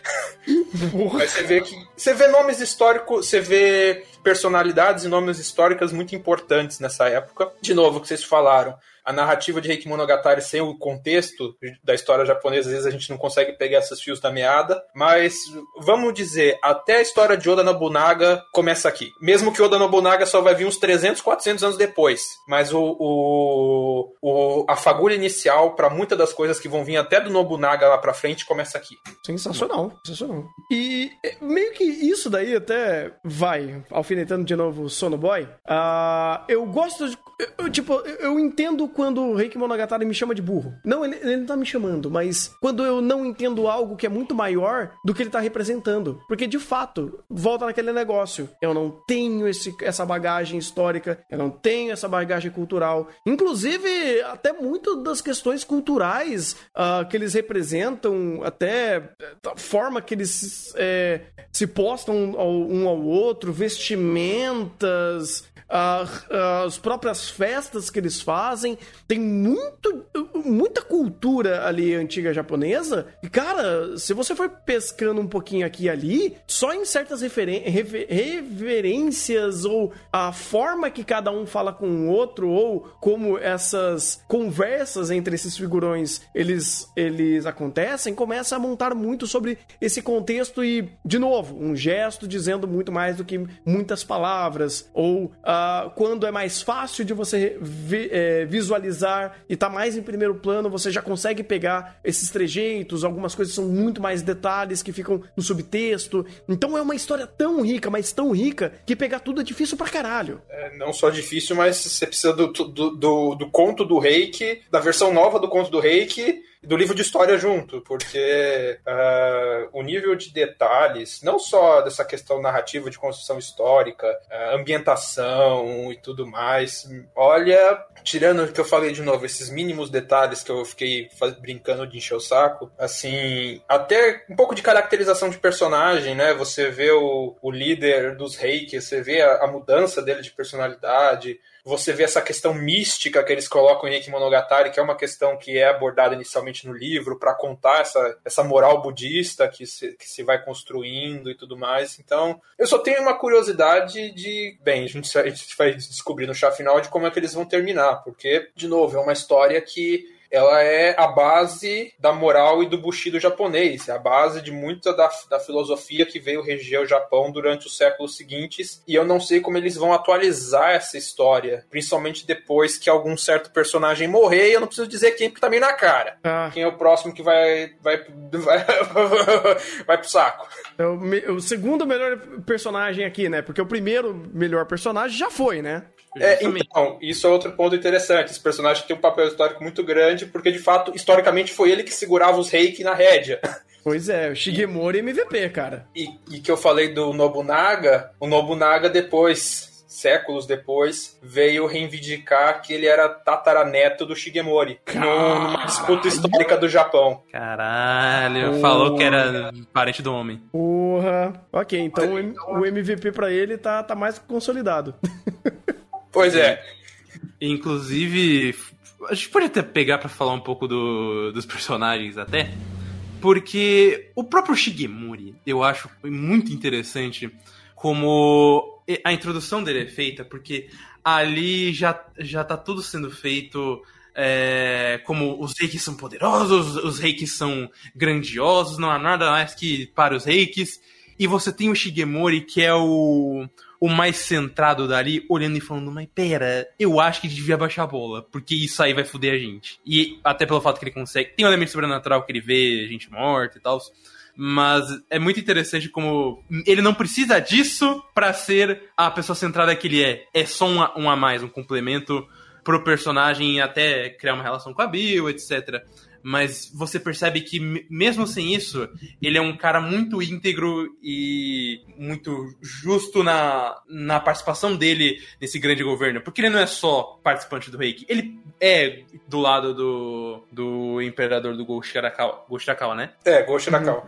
Mas você vê que. Você vê nomes históricos, você vê personalidades e nomes históricas muito importantes nessa época. De novo, o que vocês falaram a narrativa de Reiki Monogatari sem o contexto da história japonesa, às vezes a gente não consegue pegar esses fios da meada, mas vamos dizer, até a história de Oda Nobunaga começa aqui. Mesmo que Oda Nobunaga só vai vir uns 300, 400 anos depois, mas o, o, o a fagulha inicial para muitas das coisas que vão vir até do Nobunaga lá para frente começa aqui. Sensacional, sensacional. E meio que isso daí até vai alfinetando de novo o Sono Boy. Uh, eu gosto de eu, tipo, eu entendo quando o Reiki Monogatari me chama de burro. Não, ele, ele não tá me chamando, mas quando eu não entendo algo que é muito maior do que ele tá representando. Porque, de fato, volta naquele negócio. Eu não tenho esse, essa bagagem histórica, eu não tenho essa bagagem cultural. Inclusive, até muito das questões culturais uh, que eles representam, até a forma que eles é, se postam um ao outro, vestimentas, uh, as próprias festas que eles fazem. Tem muito, muita cultura ali antiga japonesa. E, cara, se você for pescando um pouquinho aqui e ali, só em certas referen rever reverências ou a forma que cada um fala com o outro ou como essas conversas entre esses figurões eles, eles acontecem, começa a montar muito sobre esse contexto e, de novo, um gesto dizendo muito mais do que muitas palavras ou uh, quando é mais fácil de você vi, é, visualizar e tá mais em primeiro plano, você já consegue pegar esses trejeitos, algumas coisas são muito mais detalhes que ficam no subtexto. Então é uma história tão rica, mas tão rica, que pegar tudo é difícil pra caralho. É, não só difícil, mas você precisa do, do, do, do conto do reiki, da versão nova do conto do reiki do livro de história junto, porque uh, o nível de detalhes, não só dessa questão narrativa de construção histórica, uh, ambientação e tudo mais, olha, tirando o que eu falei de novo, esses mínimos detalhes que eu fiquei brincando de encher o saco, assim, até um pouco de caracterização de personagem, né? Você vê o, o líder dos reiki, você vê a, a mudança dele de personalidade, você vê essa questão mística que eles colocam em Monogatari, que é uma questão que é abordada inicialmente no livro, para contar essa, essa moral budista que se, que se vai construindo e tudo mais. Então, eu só tenho uma curiosidade de. Bem, a gente, a gente vai descobrir no chá final de como é que eles vão terminar, porque, de novo, é uma história que ela é a base da moral e do Bushido japonês, é a base de muita da, da filosofia que veio reger o Japão durante os séculos seguintes, e eu não sei como eles vão atualizar essa história, principalmente depois que algum certo personagem morrer, e eu não preciso dizer quem, porque tá meio na cara. Ah. Quem é o próximo que vai, vai, vai, vai pro saco. É o, o segundo melhor personagem aqui, né? Porque o primeiro melhor personagem já foi, né? É, então, isso é outro ponto interessante. Esse personagem tem um papel histórico muito grande, porque de fato, historicamente, foi ele que segurava os reiki na rédea. Pois é, o Shigemori e, MVP, cara. E, e que eu falei do Nobunaga, o Nobunaga depois, séculos depois, veio reivindicar que ele era tataraneto do Shigemori. Caralho. Numa disputa histórica do Japão. Caralho, falou que era parente do homem. Porra. Ok, então o MVP para ele tá, tá mais consolidado. Pois é. Inclusive, a gente pode até pegar para falar um pouco do, dos personagens até, porque o próprio Shigemuri, eu acho muito interessante como a introdução dele é feita, porque ali já, já tá tudo sendo feito é, como os reikis são poderosos, os reikis são grandiosos, não há nada mais que para os reikis. E você tem o Shigemori, que é o, o mais centrado dali, olhando e falando, mas pera, eu acho que devia baixar a bola, porque isso aí vai foder a gente. E até pelo fato que ele consegue. Tem um elemento sobrenatural que ele vê gente morta e tal. Mas é muito interessante como ele não precisa disso para ser a pessoa centrada que ele é. É só um, um a mais, um complemento pro personagem até criar uma relação com a Bill, etc. mas você percebe que, mesmo sem isso, ele é um cara muito íntegro e muito justo na, na participação dele nesse grande governo. Porque ele não é só participante do reiki, ele é do lado do, do imperador do Ghost Shirakawa, né? É, Ghost Shirakawa.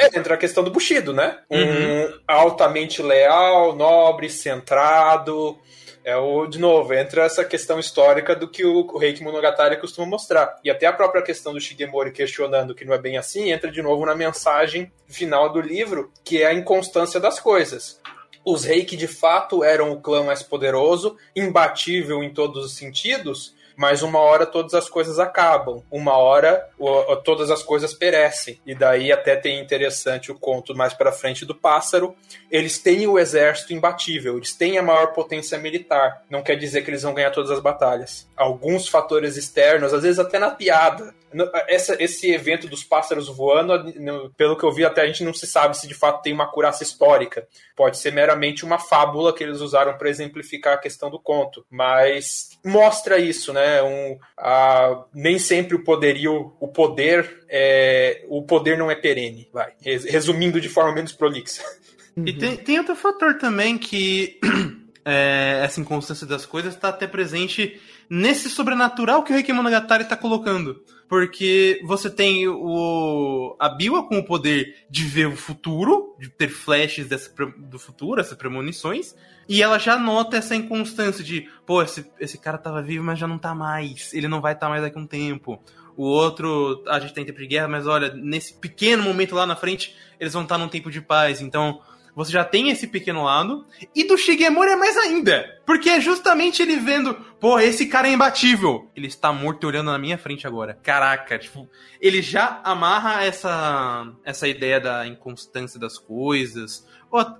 É, entra a questão do Bushido, né? Um uhum. altamente leal, nobre, centrado, é o, de novo, entra essa questão histórica do que o, Reiki Monogatari costuma mostrar. E até a própria questão do Shigemori questionando que não é bem assim, entra de novo na mensagem final do livro, que é a inconstância das coisas. Os Reiki de fato eram o clã mais poderoso, imbatível em todos os sentidos, mas uma hora todas as coisas acabam, uma hora todas as coisas perecem. E daí até tem interessante o conto mais para frente do pássaro. Eles têm o exército imbatível, eles têm a maior potência militar. Não quer dizer que eles vão ganhar todas as batalhas. Alguns fatores externos, às vezes até na piada, essa, esse evento dos pássaros voando, pelo que eu vi, até a gente não se sabe se de fato tem uma curaça histórica. Pode ser meramente uma fábula que eles usaram para exemplificar a questão do conto. Mas mostra isso, né? Um, a, nem sempre o poderio, o poder, é, o poder não é perene. Vai. Resumindo de forma menos prolixa. E tem, tem outro fator também que é, essa inconstância das coisas está até presente nesse sobrenatural que o Reiki Monogatari está colocando. Porque você tem o a Biwa com o poder de ver o futuro, de ter flashes dessa, do futuro, essas premonições, e ela já nota essa inconstância de, pô, esse, esse cara tava vivo, mas já não tá mais, ele não vai estar tá mais daqui a um tempo. O outro, a gente tem tempo de guerra, mas olha, nesse pequeno momento lá na frente, eles vão estar tá num tempo de paz. Então, você já tem esse pequeno lado. E do Shigemori é mais ainda. Porque é justamente ele vendo, pô, esse cara é imbatível. Ele está morto olhando na minha frente agora. Caraca, tipo, ele já amarra essa, essa ideia da inconstância das coisas.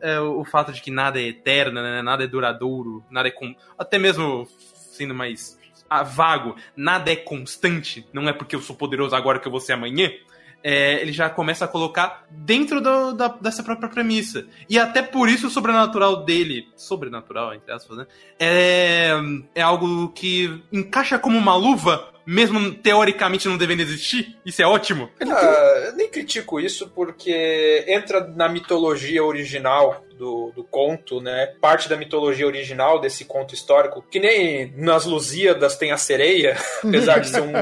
É, o fato de que nada é eterno, né? nada é duradouro, nada é. Com... Até mesmo sendo mais ah, vago, nada é constante. Não é porque eu sou poderoso agora que eu vou ser amanhã é, ele já começa a colocar dentro do, da, dessa própria premissa. E até por isso o sobrenatural dele, sobrenatural, entre aspas, né? É, é algo que encaixa como uma luva, mesmo teoricamente não devendo existir. Isso é ótimo. Ah, eu nem critico isso porque entra na mitologia original do, do, conto, né? Parte da mitologia original desse conto histórico, que nem nas Lusíadas tem a sereia, apesar de ser um,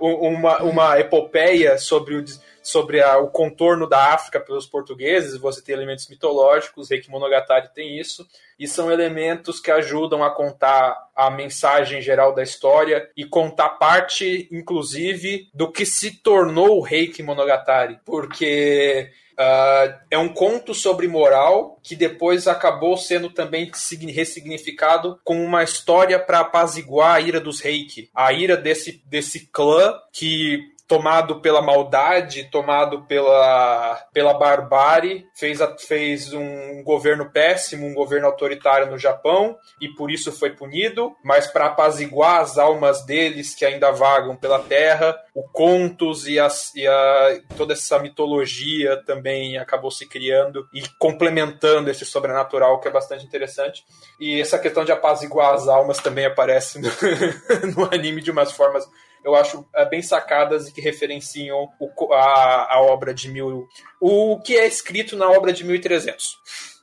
uma, uma epopeia sobre o sobre a, o contorno da África pelos portugueses, você tem elementos mitológicos, Reiki Monogatari tem isso, e são elementos que ajudam a contar a mensagem geral da história e contar parte, inclusive, do que se tornou o Reiki Monogatari, porque Uh, é um conto sobre moral que depois acabou sendo também ressignificado como uma história para apaziguar a ira dos reiki, a ira desse, desse clã que tomado pela maldade, tomado pela, pela barbárie, fez, fez um governo péssimo, um governo autoritário no Japão, e por isso foi punido, mas para apaziguar as almas deles que ainda vagam pela terra, o contos e, as, e a, toda essa mitologia também acabou se criando e complementando esse sobrenatural que é bastante interessante. E essa questão de apaziguar as almas também aparece no, no anime de umas formas eu acho é, bem sacadas e que referenciam o, a, a obra de mil. O que é escrito na obra de 1300.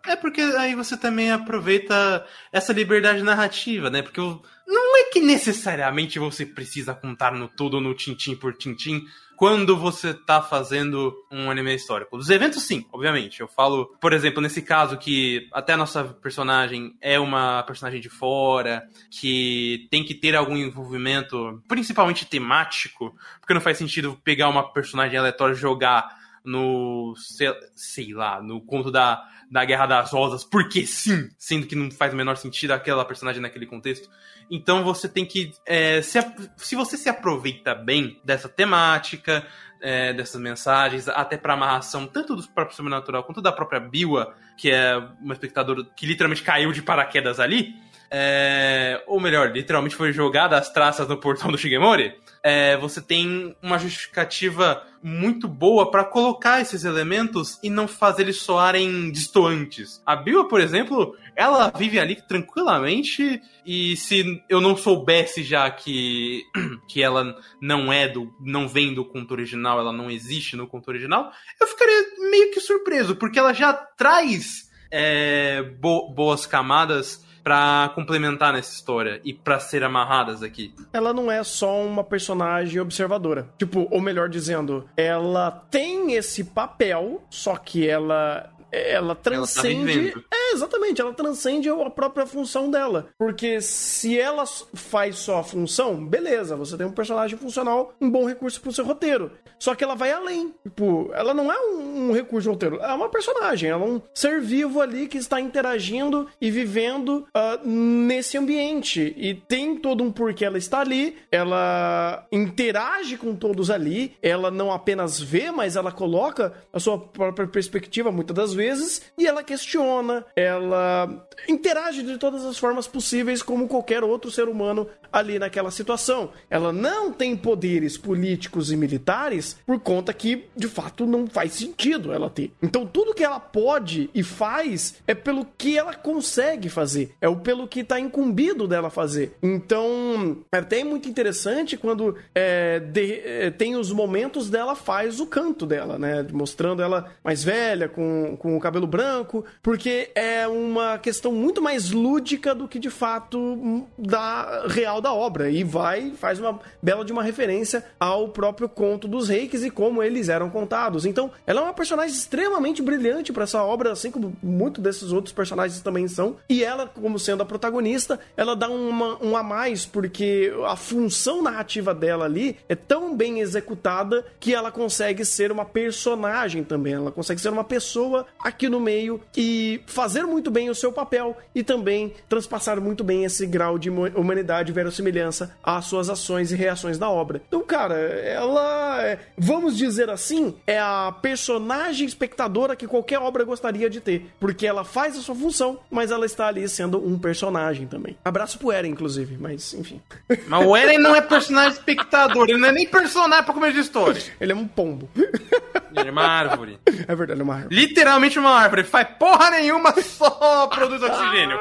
É porque aí você também aproveita essa liberdade narrativa, né? Porque não é que necessariamente você precisa contar no tudo no tintim por tintim quando você tá fazendo um anime histórico. Dos eventos, sim, obviamente. Eu falo, por exemplo, nesse caso que até a nossa personagem é uma personagem de fora, que tem que ter algum envolvimento, principalmente temático, porque não faz sentido pegar uma personagem aleatória e jogar no, sei, sei lá, no conto da, da Guerra das Rosas, porque sim, sendo que não faz o menor sentido aquela personagem naquele contexto. Então você tem que. É, se, se você se aproveita bem dessa temática, é, dessas mensagens, até pra amarração tanto do próprio sobrenatural quanto da própria Biwa, que é uma espectadora que literalmente caiu de paraquedas ali. É, ou melhor, literalmente foi jogada as traças no portão do Shigemori, é, você tem uma justificativa muito boa para colocar esses elementos e não fazer eles soarem distoantes. A Bill, por exemplo, ela vive ali tranquilamente e se eu não soubesse já que que ela não é do não vem do conto original, ela não existe no conto original, eu ficaria meio que surpreso porque ela já traz é, bo boas camadas para complementar nessa história e para ser amarradas aqui. Ela não é só uma personagem observadora. Tipo, ou melhor dizendo, ela tem esse papel, só que ela ela transcende. Ela tá é, exatamente, ela transcende a própria função dela. Porque se ela faz só a função, beleza, você tem um personagem funcional, um bom recurso pro seu roteiro. Só que ela vai além. Tipo, ela não é um, um recurso de roteiro, é uma personagem, ela é um ser vivo ali que está interagindo e vivendo uh, nesse ambiente. E tem todo um porquê ela está ali, ela interage com todos ali, ela não apenas vê, mas ela coloca a sua própria perspectiva muitas das vezes e ela questiona, ela interage de todas as formas possíveis como qualquer outro ser humano ali naquela situação. Ela não tem poderes políticos e militares por conta que de fato não faz sentido ela ter. Então tudo que ela pode e faz é pelo que ela consegue fazer, é o pelo que está incumbido dela fazer. Então é até muito interessante quando é, de, é, tem os momentos dela faz o canto dela, né? Mostrando ela mais velha, com, com com o cabelo branco, porque é uma questão muito mais lúdica do que de fato da real da obra. E vai, faz uma bela de uma referência ao próprio conto dos reis e como eles eram contados. Então, ela é uma personagem extremamente brilhante para essa obra, assim como muitos desses outros personagens também são. E ela, como sendo a protagonista, ela dá uma, um a mais, porque a função narrativa dela ali é tão bem executada que ela consegue ser uma personagem também. Ela consegue ser uma pessoa aqui no meio e fazer muito bem o seu papel e também transpassar muito bem esse grau de humanidade e verossimilhança às suas ações e reações da obra. Então, cara, ela, é, vamos dizer assim, é a personagem espectadora que qualquer obra gostaria de ter, porque ela faz a sua função, mas ela está ali sendo um personagem também. Abraço pro Eren, inclusive, mas enfim. Mas o Eren não é personagem espectador, ele não é nem personagem pra comer de história. Ele é um pombo. Ele é uma árvore. É verdade, é uma árvore. Literalmente uma árvore. Faz porra nenhuma, só produz oxigênio.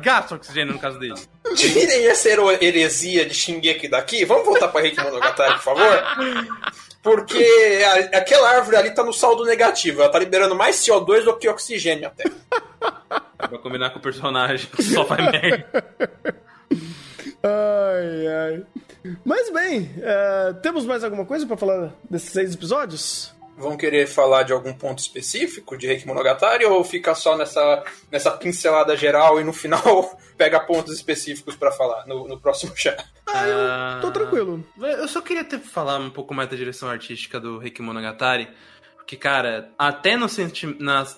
Gasta oxigênio no caso dele. Tirem essa heresia de Shingeki daqui. Vamos voltar pra Reiki Monogatari, por favor? Porque a, aquela árvore ali tá no saldo negativo. Ela tá liberando mais CO2 do que oxigênio até. Pra combinar com o personagem só faz merda. Ai, ai. Mas bem, uh, temos mais alguma coisa para falar desses seis episódios? Vão querer falar de algum ponto específico de Reiki Monogatari ou fica só nessa, nessa pincelada geral e no final pega pontos específicos para falar no, no próximo chat? Ah, eu tô tranquilo. Eu só queria ter, falar um pouco mais da direção artística do Reiki Monogatari. Porque, cara, até no, senti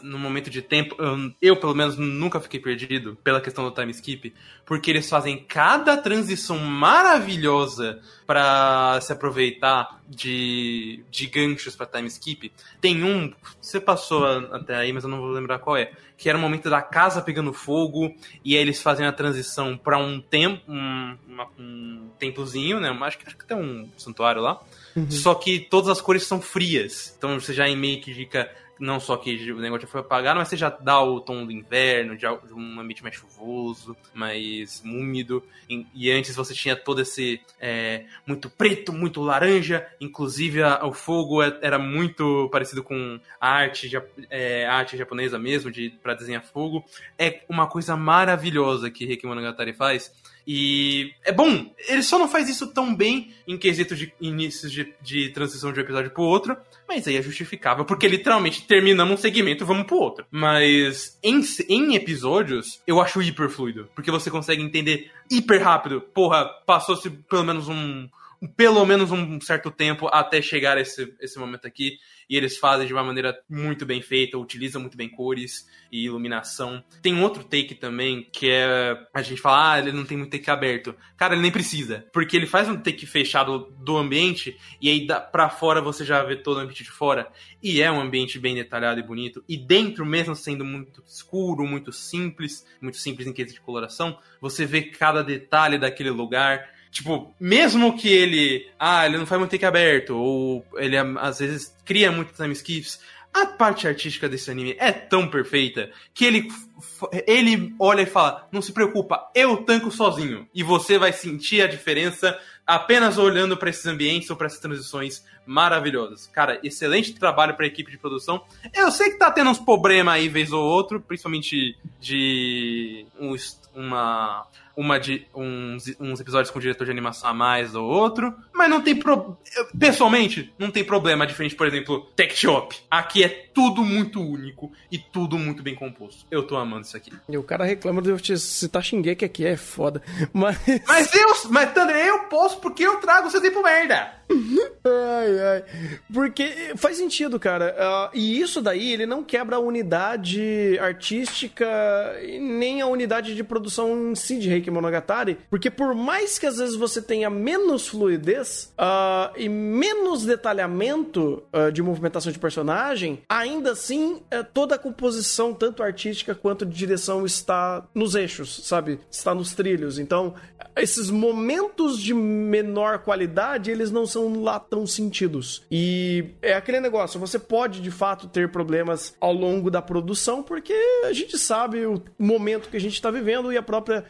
no momento de tempo, eu, eu, pelo menos nunca fiquei perdido pela questão do time skip, porque eles fazem cada transição maravilhosa para se aproveitar de, de ganchos para time skip. Tem um, você passou até aí, mas eu não vou lembrar qual é, que era o momento da casa pegando fogo e aí eles fazem a transição para um tempo, um, um templozinho, né? Acho que acho que tem um santuário lá. Uhum. Só que todas as cores são frias. Então você já meio que fica. Não só que o negócio já foi apagado, mas você já dá o tom do inverno, de um ambiente mais chuvoso, mais úmido. E, antes você tinha todo esse. É, muito preto, muito laranja. Inclusive a, o fogo é, era muito parecido com a arte, é, a arte japonesa mesmo, de para desenhar fogo. É uma coisa maravilhosa que Reiki Monogatari faz e é bom, ele só não faz isso tão bem em quesitos de inícios de, de transição de um episódio pro outro, mas aí é justificável, porque literalmente terminamos um segmento e vamos pro outro. Mas em, em episódios, eu acho hiper fluido, porque você consegue entender hiper rápido. Porra, passou-se pelo menos um, pelo menos um certo tempo até chegar esse, esse momento aqui. E eles fazem de uma maneira muito bem feita, utilizam muito bem cores e iluminação. Tem outro take também, que é a gente fala, ah, ele não tem muito take aberto. Cara, ele nem precisa, porque ele faz um take fechado do ambiente e aí para fora você já vê todo o ambiente de fora. E é um ambiente bem detalhado e bonito. E dentro, mesmo sendo muito escuro, muito simples, muito simples em quesito de coloração, você vê cada detalhe daquele lugar Tipo, mesmo que ele. Ah, ele não faz muito take aberto, ou ele às vezes cria muito time skips. A parte artística desse anime é tão perfeita que ele, ele olha e fala: Não se preocupa, eu tanco sozinho. E você vai sentir a diferença apenas olhando para esses ambientes ou para essas transições maravilhosas. Cara, excelente trabalho para a equipe de produção. Eu sei que tá tendo uns problemas aí, vez ou outro, principalmente de um, uma uma de uns, uns episódios com diretor de animação a mais ou outro, mas não tem pro... pessoalmente não tem problema diferente, por exemplo, Tech Shop. Aqui é tudo muito único e tudo muito bem composto. Eu tô amando isso aqui. E o cara reclama de eu te citar Shingeki aqui, é foda. Mas Mas eu, mas Thunder, eu posso porque eu trago seu tempo merda. ai, ai. Porque faz sentido, cara. Uh, e isso daí, ele não quebra a unidade artística nem a unidade de produção em si de Reiki Monogatari. Porque por mais que às vezes você tenha menos fluidez uh, e menos detalhamento uh, de movimentação de personagem, ainda assim uh, toda a composição, tanto artística quanto de direção, está nos eixos, sabe? Está nos trilhos. Então, esses momentos de menor qualidade, eles não são lá tão sentidos. E é aquele negócio, você pode de fato ter problemas ao longo da produção, porque a gente sabe o momento que a gente está vivendo e a própria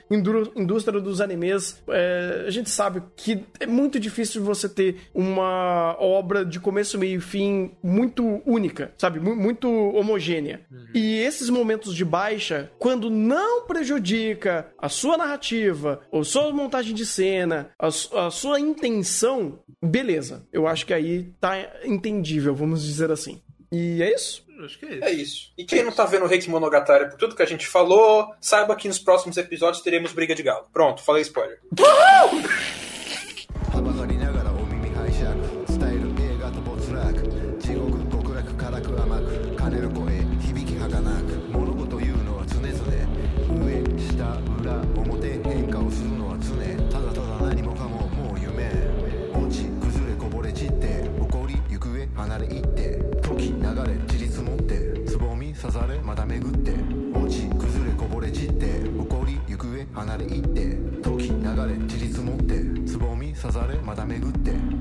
indústria dos animes, é, a gente sabe que é muito difícil você ter uma obra de começo, meio e fim muito única, sabe? Muito homogênea. Uhum. E esses momentos de baixa, quando não prejudica a sua narrativa, ou sua montagem de cena, a, a sua intenção, beleza. Eu acho que aí tá entendível, vamos dizer assim. E é isso. Acho que é isso. É isso. E quem não tá vendo o Reiki Monogatari por tudo que a gente falou, saiba que nos próximos episódios teremos briga de galo. Pronto, falei spoiler. Uhul! また巡って落ち崩れこぼれ散って誇り行方離れ行って時流れ散り積もってつぼみ刺されまた巡って。